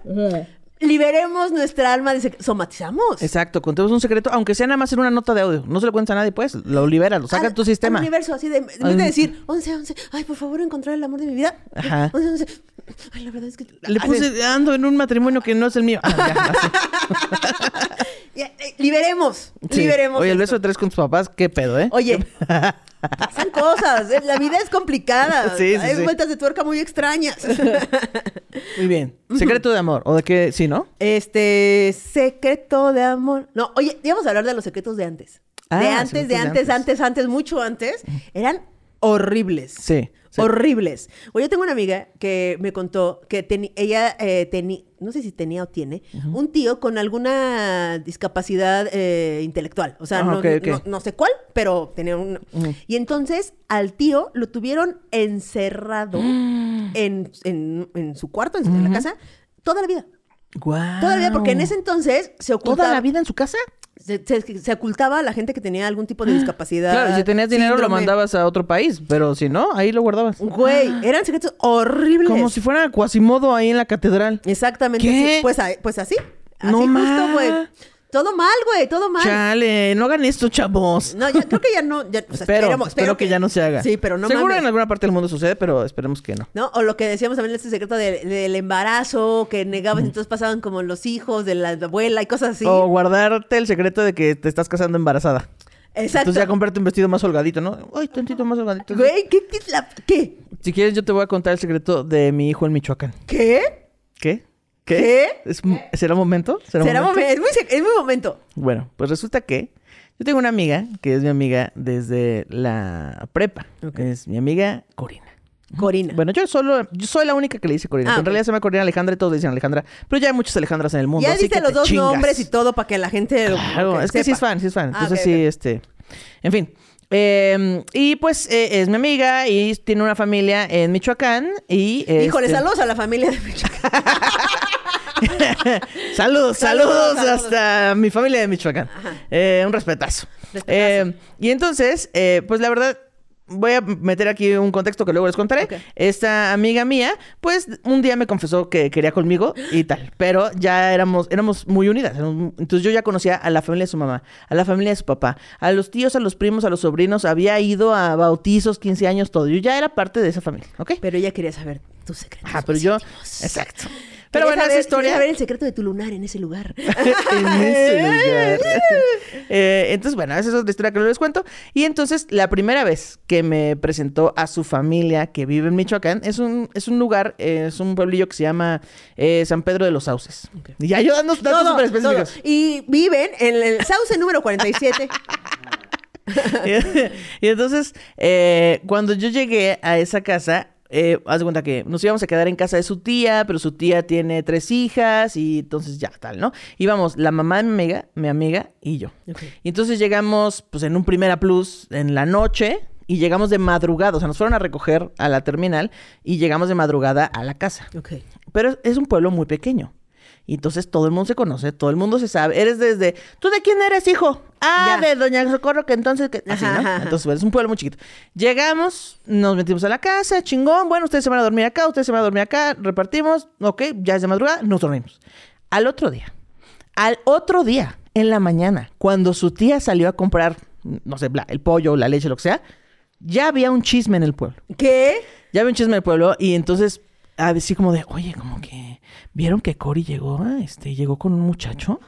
Liberemos nuestra alma de somatizamos. Exacto, contemos un secreto, aunque sea nada más en una nota de audio. No se lo cuentes a nadie, pues. Lo liberas, lo sacas de tu sistema. Al universo, así de, de decir 11, 11, ay, por favor, encontrar el amor de mi vida. Ajá. 11, 11. Ay, la verdad es que. Le puse, ando en un matrimonio que no es el mío. Ah, ya. Ya, eh, liberemos. Sí. Liberemos. Oye, el esto. beso de tres con tus papás, qué pedo, ¿eh? Oye, pasan cosas. eh, La vida es complicada. Sí, sí, Hay vueltas de tuerca muy extrañas. Muy bien. Secreto de amor. ¿O de qué? Sí, ¿no? Este, secreto de amor. No, oye, íbamos a hablar de los secretos de antes. Ah, de antes, secretos de de antes, antes. antes, antes, mucho antes. Eran horribles. Sí. sí. Horribles. Oye, yo tengo una amiga que me contó que ella tenía, no sé si tenía o tiene, un tío con alguna discapacidad eh, intelectual. O sea, Ah, no, sé cuál, pero tenía un... Y entonces al tío lo tuvieron encerrado en, en- en su cuarto, en la casa, toda la vida. Guau. Toda la vida, porque en ese entonces se ocultaba... ¿Toda la vida en su casa? Se, se- se ocultaba a la gente que tenía algún tipo de discapacidad. Claro, y si tenías dinero lo mandabas a otro país, pero si no, ahí lo guardabas. Güey, eran secretos horribles. Como si fuera Quasimodo ahí en la catedral. Exactamente. ¿Qué? así. Pues, pues así. Así No justo, güey. Todo mal, güey, todo mal. Chale, no hagan esto, chavos. No, ya, creo que ya no. Ya, pues, espero, espero que ya no se haga. Sí, pero no Seguro mames. en alguna parte del mundo sucede, pero esperemos que no. ¿No? O lo que decíamos también este secreto de- del embarazo, que negabas y entonces pasaban como los hijos de la abuela y cosas así. O guardarte el secreto de que te estás casando embarazada. Exacto. Entonces ya comprarte un vestido más holgadito, ¿no? Ay, tantito más holgadito. Güey, ¿qué, qué, la- qué? Si quieres, yo te voy a contar el secreto de mi hijo en Michoacán. ¿Qué? ¿Qué? ¿Qué? ¿Es- ¿Será momento? Será momento. Es muy, sec- es muy momento. Bueno, pues resulta que yo tengo una amiga que es mi amiga desde la prepa. Ok. Es mi amiga Corina. Corina. Bueno, yo solo, yo soy la única que le dice Corina. Ah. En realidad se llama Corina Alejandra y todos le dicen Alejandra. Pero ya hay muchas Alejandras en el mundo. ya así dice que los dos chingas. nombres y todo para que la gente lo Claro, que es que sí es sepa. fan, sí es fan. Ah, Entonces sí, este. En fin. Eh, y pues eh, es mi amiga y tiene una familia en Michoacán. Y. Híjole, este, saludos a la familia de Michoacán. Saludos, saludos, Saludos, saludos. hasta mi familia de Michoacán. Eh, un respetazo. Respetazo. Eh, y entonces, eh, pues la verdad, voy a meter aquí un contexto que luego les contaré. Esta amiga mía, pues un día me confesó que quería conmigo y tal, pero ya éramos, éramos muy unidas. Entonces yo ya conocía a la familia de su mamá, a la familia de su papá, a los tíos, a los primos, a los sobrinos, había ido a bautizos, 15 años, todo. Yo ya era parte de esa familia, ¿ok? Pero ella quería saber tus secretos. Ajá, pero yo, exacto. Pero bueno, esa historia... quería saber el secreto de tu lunar en ese lugar. en ese lugar. Eh, entonces, bueno, esa es otra historia que no les cuento. Y entonces, la primera vez que me presentó a su familia que vive en Michoacán, es un, es un lugar, eh, es un pueblillo que se llama eh, San Pedro de los Sauces. Y yo dando datos Todo, súper específicos. todo. Y viven en el sauce número 47. y, y entonces, eh, cuando yo llegué a esa casa, eh, haz de cuenta que nos íbamos a quedar en casa de su tía, pero su tía tiene tres hijas y entonces ya tal, ¿no? Íbamos la mamá de mi amiga, mi amiga y yo. Y entonces llegamos, pues en un Primera Plus en la noche y llegamos de madrugada, o sea, nos fueron a recoger a la terminal y llegamos de madrugada a la casa. Pero es un pueblo muy pequeño. Y entonces todo el mundo se conoce, todo el mundo se sabe. Eres desde, ¿tú de quién eres, hijo? Ah, Ya. de Doña Socorro, que entonces, que... así, Ajá, ¿no? ajá. Entonces, bueno, es un pueblo muy chiquito. Llegamos, nos metimos a la casa, chingón, bueno, ustedes se van a dormir acá, ustedes se van a dormir acá, repartimos, ok, ya es de madrugada, nos dormimos. Al otro día, al otro día, en la mañana, cuando su tía salió a comprar, no sé, el pollo, la leche, lo que sea, ya había un chisme en el pueblo. ¿Qué? Ya había un chisme del pueblo y entonces así como de, oye, como que vieron que Cory llegó, ah, este, llegó con un muchacho.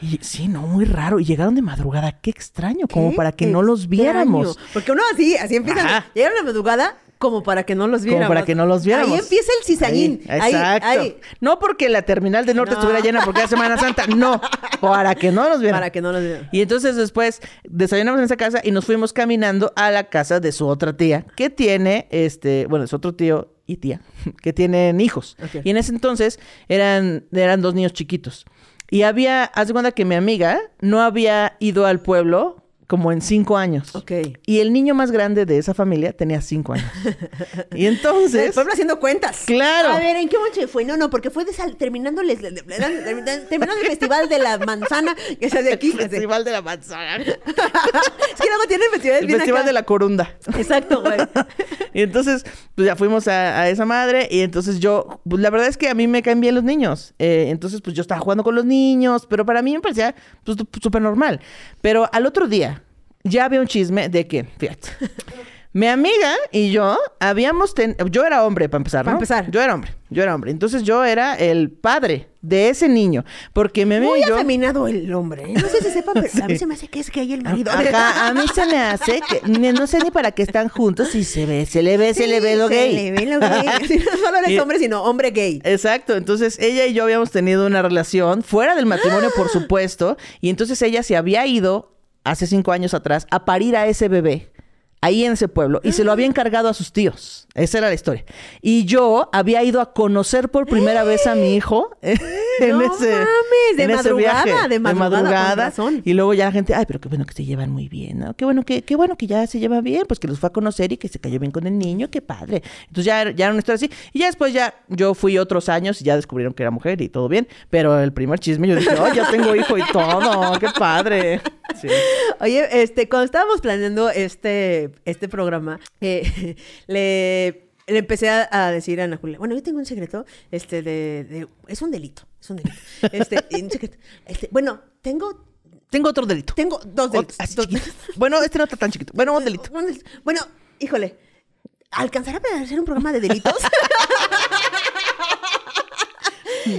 Y sí, no, muy raro. Y llegaron de madrugada, qué extraño, como ¿Qué para que no los extraño? viéramos. Porque uno así, así empieza. Ajá. Llegaron la madrugada como para que no los Como viéramos. para que no los viéramos. Ahí empieza el cizañín. Ahí, Ahí, exacto. ahí. No porque la terminal del norte No. estuviera llena porque era Semana Santa, no, para que no nos vieran. Para que no los vieran. Y entonces después desayunamos en esa casa y nos fuimos caminando a la casa de su otra tía, que tiene, este, bueno, es otro tío y tía, que tienen hijos. Y en ese entonces eran, eran dos niños chiquitos. Y había, haz de cuenta que mi amiga no había ido al pueblo como en cinco años. Ok. Y el niño más grande de esa familia tenía cinco años. y entonces... El pueblo haciendo cuentas. Claro. A ver, ¿en qué noche fue? No, no, porque fue terminando, les- terminando el festival de la manzana que se hace aquí. El Festival de la Manzana. Es que luego tienen festivales El bien Festival acá. de la Corunda. Exacto, güey. Y entonces, pues ya fuimos a, a esa madre y entonces yo, pues la verdad es que a mí me caen bien los niños. Eh, entonces, pues yo estaba jugando con los niños, pero para mí me parecía pues, súper normal. Pero al otro día, ya había un chisme de que, fíjate, mi amiga y yo habíamos, ten- yo era hombre para empezar, Para ¿no? empezar. Yo era hombre, yo era hombre. Entonces yo era el padre de ese niño, porque mi amiga Muy y yo... afeminado el hombre. ¿eh? No sé si sepan, pero a mí se me hace que es gay el marido. Ajá, a mí se me hace que no sé ni para qué están juntos y se ve, se le ve, se le ve lo se gay. le ve lo gay. No solo eres Y- hombre, sino hombre gay. Exacto, entonces ella y yo habíamos tenido una relación fuera del matrimonio, por supuesto, y entonces ella se había ido hace cinco años atrás a parir a ese bebé ahí en ese pueblo y se lo había encargado a sus tíos. Esa era la historia. Y yo había ido a conocer por primera vez a mi hijo en No ese mames, de en ese madrugada, viaje, de madrugada, con razón. Y luego ya la gente, ay, pero qué bueno que se llevan muy bien, ¿no? Qué bueno que, qué bueno que ya se llevan bien, pues que los fue a conocer y que se cayó bien con el niño, qué padre. Entonces ya, ya era una historia así. Y ya después ya yo fui otros años y ya descubrieron que era mujer y todo bien. Pero el primer chisme yo dije, oh, ya tengo hijo y todo, qué padre. Sí. Oye, este, cuando estábamos planeando este, este programa, eh, le, le empecé a, a decir a Ana Julia, bueno, yo tengo un secreto, este, de, de- es un delito, es un delito. Este, un secreto. Este, bueno, tengo, Tengo otro delito. tengo dos Ot- delitos. así dos- chiquito. Bueno, este no está tan chiquito. Bueno, un delito. un delito. Bueno, híjole, ¿alcanzará para hacer un programa de delitos?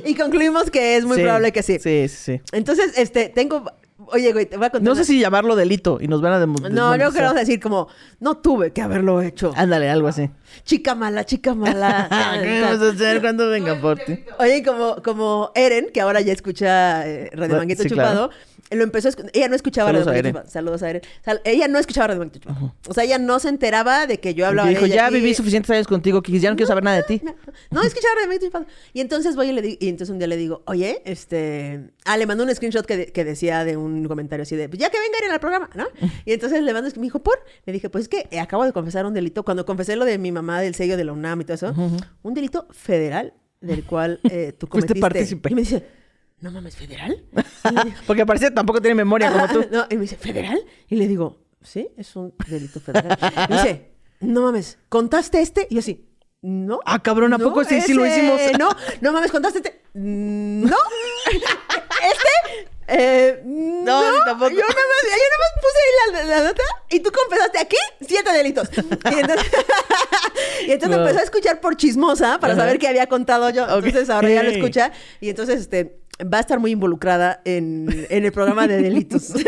y concluimos que es muy Sí, probable que sí. Sí, sí, sí. Entonces, este, tengo, oye, güey, te voy a contar. No sé una- si llamarlo delito y nos van a demo- No, no desmonetizar. queremos decir como, no tuve que haberlo hecho. Ándale, algo así. Chica mala, chica mala. ¿Qué vamos a hacer cuando vengan por ti? Oye, como, como Eren, que ahora ya escucha eh, Radio Ra- Manguito sí, Chupado, lo empezó a Ella no escuchaba Saludos Radio. Chupado. Saludos a Eren. Sal- ella no escuchaba Radio Chupado. O sea, ella no se enteraba de que yo hablaba dijo, de ella ya viví suficientes años contigo que ya no quiero saber nada de ti. No, no escuchaba Radio. Y entonces voy y le digo, y entonces un día le digo, oye, este... Ah, le mandó un screenshot que, de- que decía de un comentario así de, pues ya que venga Eren al programa, ¿no? Y entonces le mando, me dijo, ¿por? Le dije, pues es que acabo de confesar un delito. Cuando confesé lo de mi mamá del sello de la UNAM y todo eso, un delito federal del cual eh, tú Fuiste cometiste. partícipe. Y me dice, no mames, ¿federal? Porque parece que tampoco tiene memoria como tú. no, y me dice, ¿federal? Y le digo, sí, es un delito federal. Y dice, no mames, ¿contaste este? Y yo así, no. Ah, cabrón, ¿a poco sí, sí lo hicimos? No, no mames, ¿contaste este? "Mm, No. ¿Este? Eh, no, ni tampoco. Yo nada más, yo nada más puse ahí la, la nota y tú confesaste aquí siete delitos. Y entonces, y entonces empezó a escuchar por chismosa para Ajá. saber qué había contado yo. Entonces ahora ya lo escucha y entonces este va a estar muy involucrada en, en el programa de delitos.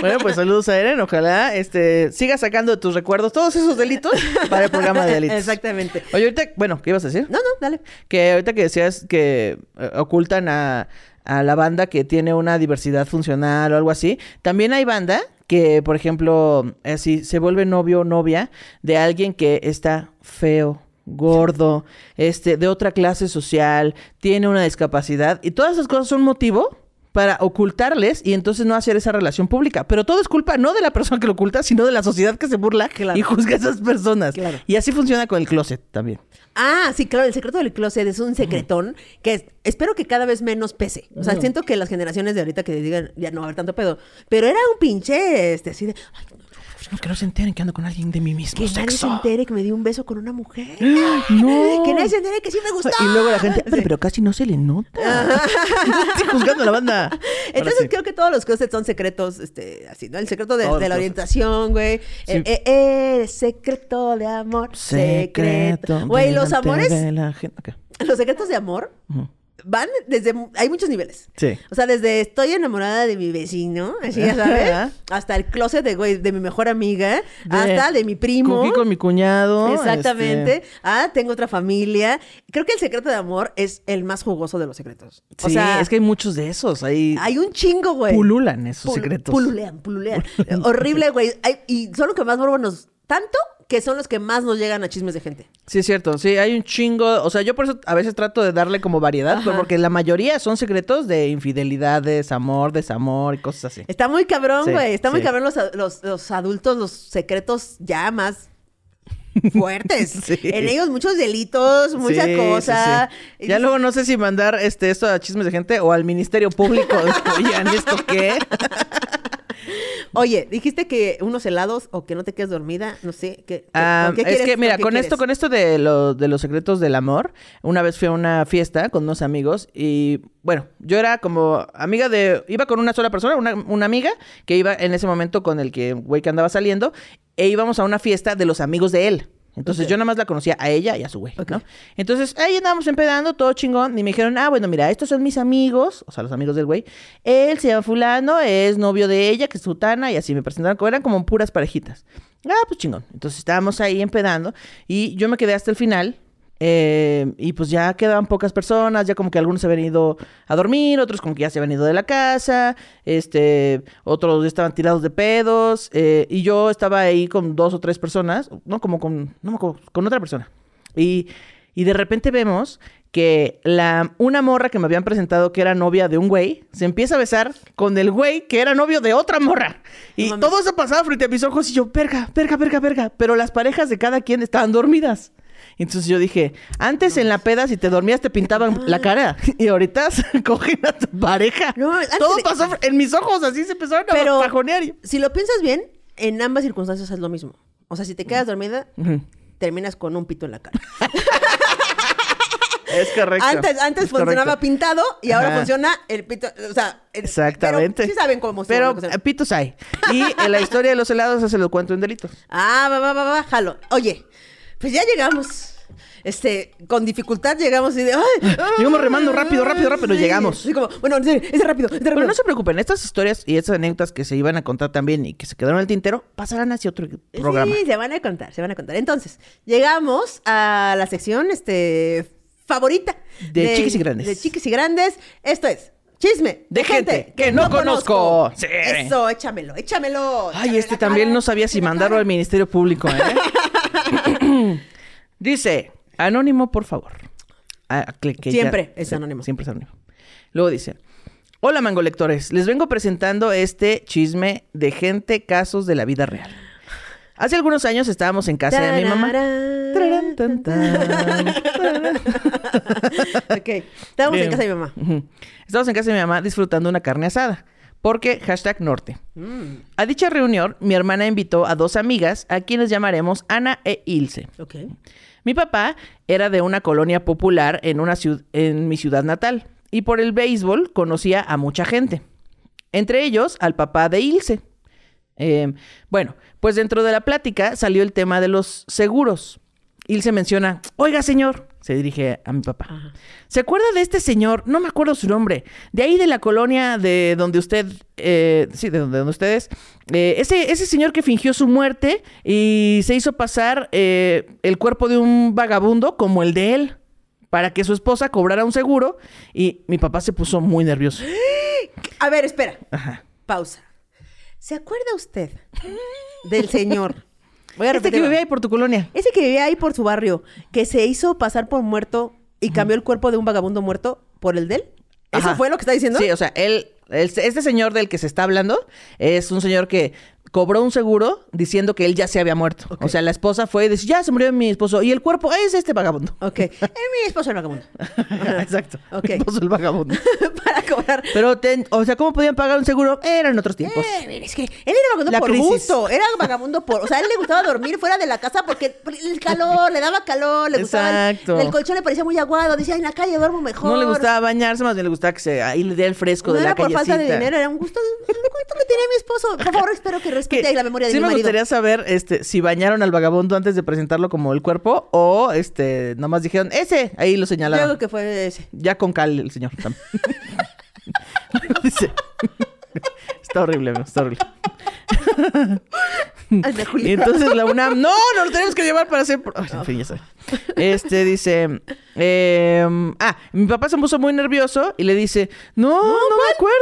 Bueno, pues saludos a Eren. Ojalá este, siga sacando de tus recuerdos todos esos delitos para el programa de delitos. Exactamente. Oye, ahorita, bueno, ¿qué ibas a decir? No, no, dale. Que ahorita que decías que eh, ocultan a, a la banda que tiene una diversidad funcional o algo así, también hay banda que, por ejemplo, así se vuelve novio o novia de alguien que está feo, gordo, este, de otra clase social, tiene una discapacidad y todas esas cosas son motivo para ocultarles y entonces no hacer esa relación pública. Pero todo es culpa no de la persona que lo oculta, sino de la sociedad que se burla Claro. y juzga a esas personas. Claro. Y así funciona con el closet también. Ah, sí, claro, el secreto del closet es un secretón que es- espero que cada vez menos pese. O sea, siento que las generaciones de ahorita que digan, ya no va a haber tanto pedo. Pero era un pinche, este, así de, ay, No, que no se enteren que ando con alguien de mi mismo que nadie se sexo. entere que me di un beso con una mujer. No. Que nadie se entere que sí me gustó. Y luego la gente, pero, casi no se le nota. Estoy juzgando a la banda. Entonces sí. creo que todos los closets son secretos, este, así, ¿no? El secreto de, la orientación, güey. El, Sí. eh, eh, secreto de amor. Secreto. Güey, los amores, la gente. Los secretos de amor. Van desde, hay muchos niveles. Sí. O sea, desde estoy enamorada de mi vecino, así ya sabes, hasta el closet de, güey, de mi mejor amiga, hasta de mi primo. Cookie con mi cuñado. Exactamente. este, Ah, tengo otra familia. Creo que el secreto de amor es el más jugoso de los secretos. O sí, sea, es que hay muchos de esos. Hay, hay un chingo, güey. pululan esos Pul- secretos. Pululean, pululean. Horrible, güey. Hay- Y son los que más morbo nos... Tanto que son los que más nos llegan a chismes de gente. Sí, es cierto. Sí, hay un chingo. O sea, yo por eso a veces trato de darle como variedad, Ajá. porque la mayoría son secretos de infidelidades, amor, desamor y cosas así. Está muy cabrón, Sí, güey. Está muy sí. cabrón los, los, los adultos, los secretos ya más fuertes. Sí. En ellos muchos delitos, mucha Sí, cosa. sí, sí. Y Ya luego no sé si mandar este esto a chismes de gente o al Ministerio Público. Oigan, ¿esto qué? Oye, dijiste que unos helados o que no te quedes dormida, no sé. ¿qué, qué- Ah, es que, mira, qué con esto, con esto de, lo- de los secretos del amor, una vez fui a una fiesta con unos amigos y, bueno, yo era como amiga de, iba con una sola persona, una, una amiga que iba en ese momento con el que, güey, que andaba saliendo, e íbamos a una fiesta de los amigos de él. Entonces yo nada más la conocía a ella y a su güey. ¿no? Entonces ahí andábamos empedando, todo chingón, y me dijeron, ah, bueno, mira, estos son mis amigos, o sea, los amigos del güey. Él se llama fulano, es novio de ella, que es sutana, y así me presentaron, como- eran como puras parejitas. Ah, pues chingón. Entonces estábamos ahí empedando, y yo me quedé hasta el final, eh, y pues ya quedaban pocas personas, ya como que algunos se habían ido a dormir, otros como que ya se habían ido de la casa, este, otros ya estaban tirados de pedos, eh, y yo estaba ahí con dos o tres personas, no como con, no me acuerdo, con otra persona. Y, y de repente vemos que la, una morra que me habían presentado que era novia de un güey, se empieza a besar con el güey que era novio de otra morra. Y No todo eso pasaba frente a mis ojos y yo, verga, verga, verga, verga. Pero las parejas de cada quien estaban dormidas. Entonces yo dije, antes en la peda si te dormías te pintaban la cara y ahorita se cogen a tu pareja. No, Todo de- pasó en mis ojos, así se empezaron Pero- a fajonear. y- Si lo piensas bien, en ambas circunstancias es lo mismo. O sea, si te quedas dormida, terminas con un pito en la cara. Es correcto. Antes, antes es funcionaba correcto. pintado y ahora Ajá. funciona el pito. O sea, el- Exactamente. Pero sí saben cómo se Pero pitos hay. Y en la historia de los helados se lo cuento en delitos. Ah, va, va, va, va, jalo. Oye, pues ya llegamos. Este, con dificultad llegamos y de. ¡ay! Llegamos remando rápido, rápido, rápido, Sí. llegamos. Así como, bueno, es rápido, es rápido. Pero no se preocupen, estas historias y estas anécdotas que se iban a contar también y que se quedaron en el tintero pasarán hacia otro programa. Sí, se van a contar, se van a contar. Entonces, llegamos a la sección este favorita De chiquis y grandes. De chiquis y grandes. Esto es chisme De gente que no conozco. Sí. Eso, échamelo, échamelo. Ay, este también cara, no sabía si mandarlo cara. al Ministerio Público, ¿eh? dice, anónimo, por favor. Ah, que- que ya- Siempre es anónimo. Siempre es anónimo. Luego dice, hola mangolectores, les vengo presentando este chisme de gente, casos de la vida real. Hace algunos años estábamos en casa de mi mamá. Tan, tan, ok, estábamos en casa de mi mamá. Ujú. Estamos en casa de mi mamá disfrutando una carne asada. Porque hashtag norte. Mm, A dicha reunión, mi hermana invitó a dos amigas, a quienes llamaremos Ana e Ilse. Mi papá era de una colonia popular en, una en mi ciudad natal y por el béisbol conocía a mucha gente. Entre ellos al papá de Ilse. Eh, bueno, pues dentro de la plática salió el tema de los seguros. Ilse menciona, oiga señor, se dirige a mi papá. ¿Se acuerda de este señor? No me acuerdo su nombre. De ahí de la colonia de donde usted, eh, sí, de donde, donde usted es. Eh, ese, ese señor que fingió su muerte y se hizo pasar eh, el cuerpo de un vagabundo como el de él para que su esposa cobrara un seguro y mi papá se puso muy nervioso. A ver, espera. Ajá. Pausa. ¿Se acuerda usted del señor? Voy a Este que vivía ahí por tu colonia. Ese que vivía ahí por su barrio, que se hizo pasar por muerto y cambió el cuerpo de un vagabundo muerto por el de él. ¿Eso Ajá. fue lo que está diciendo? Sí, o sea, él, él- este señor del que se está hablando es un señor que cobró un seguro diciendo que él ya se había muerto. O sea, la esposa fue y dice, ya se murió mi esposo. Y el cuerpo es este vagabundo. Ok. Es mi esposo el vagabundo. Exacto. Ok. El esposo del vagabundo. Para cobrar. Pero, ten- o sea, ¿cómo podían pagar un seguro? Eran otros tiempos. Eh, es que él era vagabundo La por crisis. gusto, era vagabundo por, o sea, a él le gustaba dormir fuera de la casa porque el calor, le daba calor, le gustaba, el- Exacto. el, colchón le parecía muy aguado, decía, en la calle duermo mejor. No le gustaba bañarse, más bien le gustaba que se, ahí le diera el fresco No de la era por callecita. falta de dinero, era un gusto, gusto que tenía mi esposo. Por favor, espero que respete la memoria de sí mi me marido. gustaría saber este, si bañaron al vagabundo antes de presentarlo como el cuerpo o este nomás dijeron, ese, ahí lo Yo señalaron. creo que fue ese. Ya con cal el señor. también. Dice. Está horrible, está horrible. Y entonces la UNAM, no, no lo tenemos que llevar para hacer. Ay, en fin, ya sabe. Este dice, em, ah, mi papá se puso muy nervioso y le dice, no, no, me acuerdo.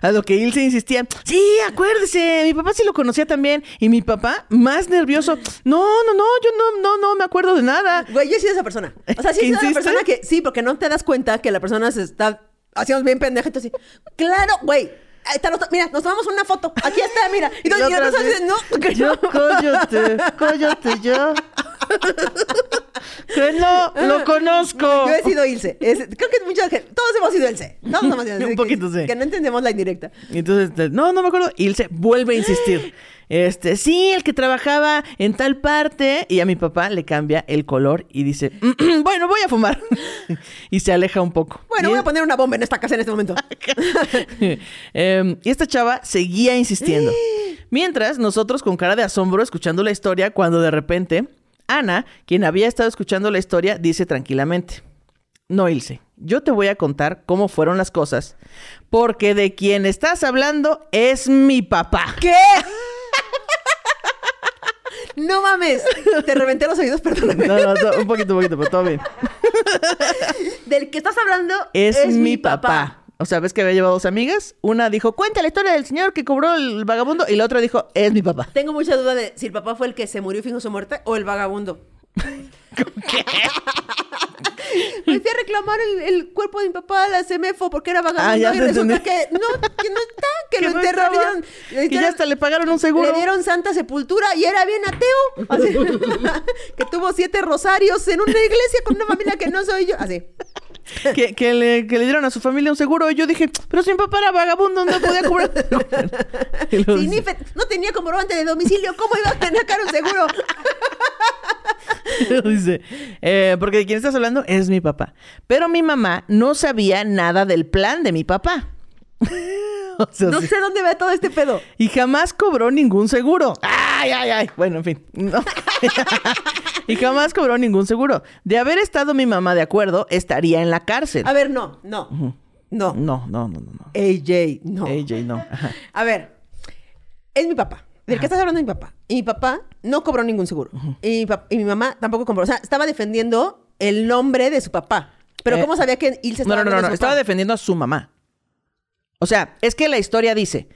A lo que Ilse insistía, sí, acuérdese, mi papá sí lo conocía también. Y mi papá, más nervioso, no, no, no, yo no, no, no me acuerdo de nada. Güey, yo he sido esa persona. O sea, sí ¿Que he sido persona que, sí, porque no te das cuenta que la persona se está haciendo bien pendeja. Entonces, claro, güey. Ahí está, mira, nos tomamos una foto. Aquí está, mira. Y, Y y nosotros dices, no, que Yo, no. cállate, cállate yo. que no, lo conozco. Yo he sido Ilse. Es- creo que mucha gente, todos hemos sido Ilse. Todos hemos sido Ilse. Un que- poquito, sí. Que no entendemos la indirecta. Entonces, no, no me acuerdo. Y él se vuelve a insistir. Este, sí, el que trabajaba en tal parte. Y a mi papá le cambia el color y dice, bueno, voy a fumar. y se aleja un poco. Bueno, voy a poner una bomba en esta casa en este momento. Em, y esta chava seguía insistiendo. Mientras nosotros con cara de asombro escuchando la historia, cuando de repente Ana, quien había estado escuchando la historia, dice tranquilamente, no, Ilse, yo te voy a contar cómo fueron las cosas, porque de quien estás hablando es mi papá. ¿Qué? No mames. Te reventé los oídos, perdóname. No, no, un poquito, un poquito, pero todo bien. Del que estás hablando Es, mi papá. O sea, ves que había llevado dos amigas. Una dijo, cuenta la historia del señor que cobró el vagabundo. Y la otra dijo, es mi papá. Tengo mucha duda de si el papá fue el que se murió y fingió su muerte o el vagabundo. Me fui a reclamar el, el cuerpo de mi papá a la CEMEFO porque era vagabundo Ah, ya y resulta entendí. que no, que no está, que, Que lo no enterraron. estaba. le dieron- Que ya hasta le pagaron un seguro. Le dieron santa sepultura y era bien ateo. Así, que tuvo siete rosarios en una iglesia con una familia que no soy yo. Así. que, que le, que le dieron a su familia un seguro. Y yo dije, pero si mi papá era vagabundo, no podía cobrar. Si Nifet no tenía comprobante de domicilio, ¿cómo iba a tener cara un seguro? dice, eh, porque de quien estás hablando es mi papá. Pero mi mamá no sabía nada del plan de mi papá. O sea, No sí. sé dónde va todo este pedo. Y jamás cobró ningún seguro. Ay, ay, ay. Bueno, en fin. No. y jamás cobró ningún seguro. De haber estado mi mamá de acuerdo, estaría en la cárcel. A ver, no, no, no. No, no, no, no, no. AJ, no. AJ, no. Ajá. A ver, es mi papá. Del que estás hablando mi papá. Y mi papá no cobró ningún seguro. y, mi pap- y mi mamá tampoco compró. O sea, estaba defendiendo el nombre de su papá. Pero Eh, ¿cómo sabía que Ilse No, estaba no, no, no. de su Estaba papá? defendiendo a su mamá. O sea, es que la historia dice: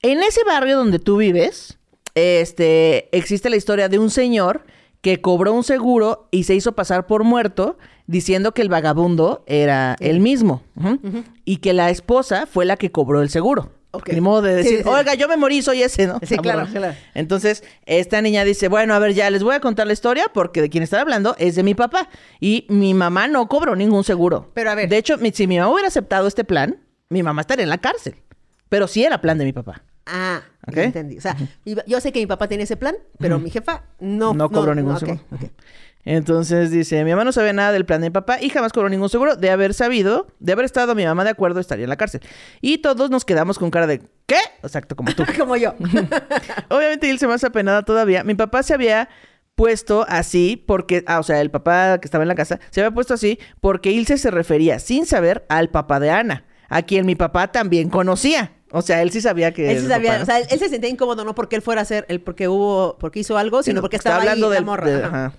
en ese barrio donde tú vives, este, existe la historia de un señor que cobró un seguro y se hizo pasar por muerto diciendo que el vagabundo era él mismo y que la esposa fue la que cobró el seguro. Ni modo de decir, sí. oiga, yo me morí, soy ese, ¿no? Sí, claro, claro. Entonces, esta niña dice, bueno, a ver, ya les voy a contar la historia porque de quien estaba hablando es de mi papá. Y mi mamá no cobró ningún seguro. Pero a ver. De hecho, si mi mamá hubiera aceptado este plan, mi mamá estaría en la cárcel. Pero sí era plan de mi papá. Ah, ¿Ok? ya entendí. O sea, yo sé que mi papá tenía ese plan, pero mi jefa no. No cobró ningún seguro. Entonces dice, mi mamá no sabía nada del plan de mi papá y jamás cobró ningún seguro. De haber sabido, de haber estado mi mamá de acuerdo, estaría en la cárcel. Y todos nos quedamos con cara de, ¿qué? Exacto, como tú. Como yo. Obviamente él se más apenada todavía. Mi papá se había puesto así porque, ah, o sea, el papá que estaba en la casa, se había puesto así porque Ilse se refería sin saber al papá de Ana, a quien mi papá también conocía. O sea, él sí sabía que... Él sí sabía, papá- o sea, él, él se sentía incómodo no porque él fuera a hacer, el porque hubo, porque hizo algo, sino Sino porque estaba hablando ahí la del- morra. de- Ajá.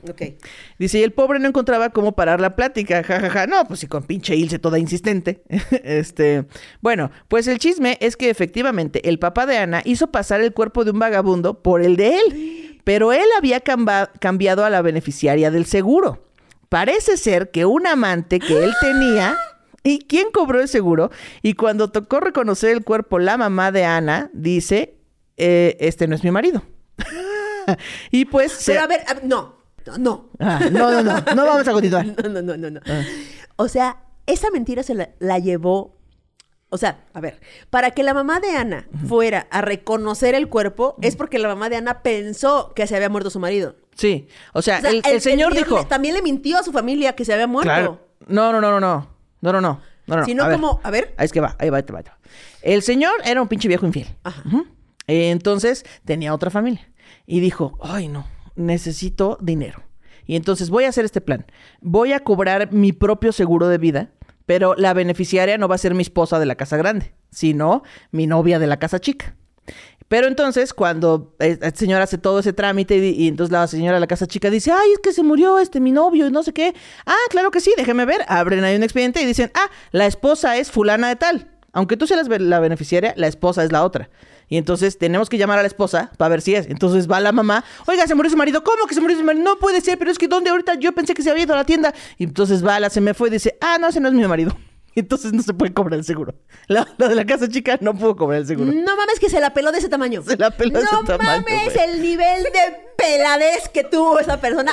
Dice, y el pobre no encontraba cómo parar la plática, jajaja. No, pues sí, con pinche Ilse toda insistente. este, bueno, pues el chisme es que efectivamente el papá de Ana hizo pasar el cuerpo de un vagabundo por el de él, pero él había cambiado a la beneficiaria del seguro. Parece ser que un amante que él tenía... ¿Y quién cobró el seguro? Y cuando tocó reconocer el cuerpo, la mamá de Ana dice, eh, este no es mi marido. y pues... se- Pero a ver, a ver, no, no, no. Ah, no, no, no, no vamos a continuar. No, no, no, no, no. Ah. O sea, esa mentira se la, la llevó. O sea, a ver, para que la mamá de Ana fuera a reconocer el cuerpo, es porque la mamá de Ana pensó que se había muerto su marido. Sí, o sea, O sea, el, el señor dijo... le- también le mintió a su familia que se había muerto. Claro. No, no, no, no, no. No, no, no. No, no. Si no, a ver. como, a ver. Ahí es que va, ahí va, ahí va, ahí va. El señor era un pinche viejo infiel. Ajá. Entonces tenía otra familia. Y dijo, ay no, necesito dinero. Y entonces voy a hacer este plan. Voy a cobrar mi propio seguro de vida, pero la beneficiaria no va a ser mi esposa de la casa grande, sino mi novia de la casa chica. Pero entonces, cuando eh, el señor hace todo ese trámite y, y entonces la señora de la casa chica dice, ay, es que se murió este mi novio y no sé qué. Ah, claro que sí, déjeme ver. Abren ahí un expediente y dicen, ah, la esposa es fulana de tal. Aunque tú seas la beneficiaria, la esposa es la otra. Y entonces tenemos que llamar a la esposa para ver si es. Entonces va la mamá, oiga, se murió su marido. ¿Cómo que se murió su marido? No puede ser, pero es que ¿dónde ahorita? Yo pensé que se había ido a la tienda. Y entonces va la, se me fue y dice, ah, no, ese no es mi marido. Entonces no se puede cobrar el seguro. La, la de la casa chica no pudo cobrar el seguro. No mames que se la peló de ese tamaño. Se la peló de ese no tamaño, mames güey. el nivel de peladez que tuvo esa persona.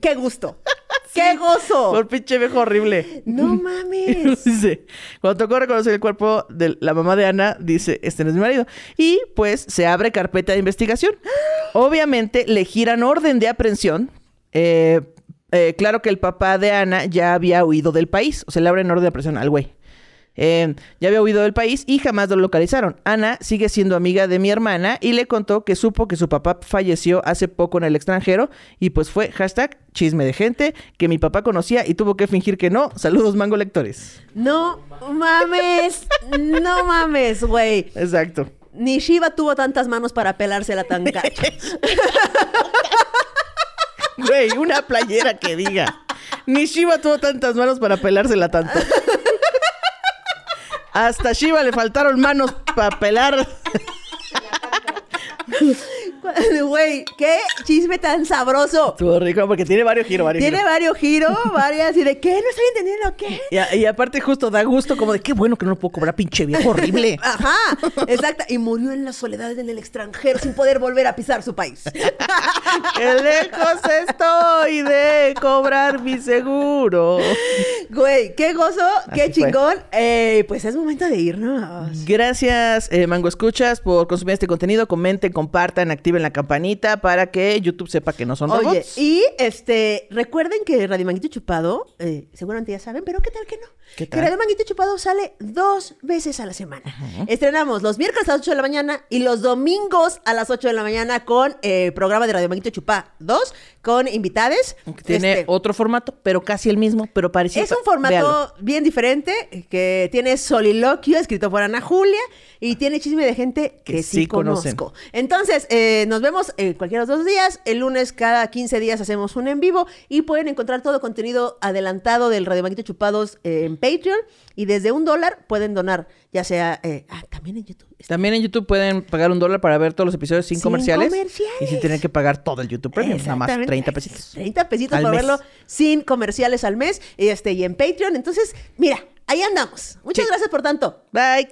Qué gusto. Qué gozo. Por pinche viejo horrible. No mames. Dice, cuando tocó reconocer el cuerpo de la mamá de Ana, dice, este no es mi marido. Y pues se abre carpeta de investigación. Obviamente le giran orden de aprehensión. Eh, eh, claro que el papá de Ana ya había huido del país. O sea, le abren orden de aprehensión al güey. Eh, ya había huido del país y jamás lo localizaron. Ana sigue siendo amiga de mi hermana y le contó que supo que su papá falleció hace poco en el extranjero y pues fue hashtag chisme de gente que mi papá conocía y tuvo que fingir que no. Saludos, mango lectores. No mames. No mames, güey. Exacto. Ni Shiva tuvo tantas manos para pelársela tan gacho. Güey, una playera que diga. Ni Shiva tuvo tantas manos para pelársela tanto. Hasta Shiva le faltaron manos para pelar. Güey, qué chisme tan sabroso. Estuvo rico porque tiene varios giros, varios Tiene giros. varios giros, varias, y de qué, no estoy entendiendo qué. Y, a- y aparte justo da gusto como de qué bueno que no lo puedo cobrar, pinche viejo horrible. Ajá, exacta. Y murió en la soledad en el extranjero sin poder volver a pisar su país. Qué lejos estoy de cobrar mi seguro. Güey, qué gozo, qué Así fue. chingón. Eh, pues es momento de irnos. Gracias, eh, Mango Escuchas, por consumir este contenido. Comenten, compartan, activen la campanita para que YouTube sepa que no son Oye, robots. y este, recuerden que Radio Manguito Chupado, eh, seguramente ya saben, pero ¿qué tal que no? ¿Qué Que tal? Radio Manguito Chupado sale dos veces a la semana. Estrenamos los miércoles a las 8 de la mañana y los domingos a las 8 de la mañana con eh, programa de Radio Manguito Chupá 2 con invitades. Tiene Este, otro formato, pero casi el mismo, pero parecido. es un formato Véalo. bien diferente, que tiene soliloquio escrito por Ana Julia y tiene chisme de gente que, Que sí, conocen. conozco. Entonces, eh, nos vemos eh, cualquiera de los dos días. El lunes cada 15 días hacemos un en vivo y pueden encontrar todo contenido adelantado del Radio Manguito Chupados en Patreon y desde un dólar pueden donar, ya sea eh, ah, también en YouTube. También en YouTube pueden pagar un dólar para ver todos los episodios sin, Sin comerciales. comerciales. Y sin tener que pagar todo el YouTube Premium, nada más Exactamente. 30 pesitos. 30 pesitos para mes. verlo sin comerciales al mes y, este, y en Patreon. Entonces, mira, ahí andamos. Muchas Sí. gracias por tanto. Bye.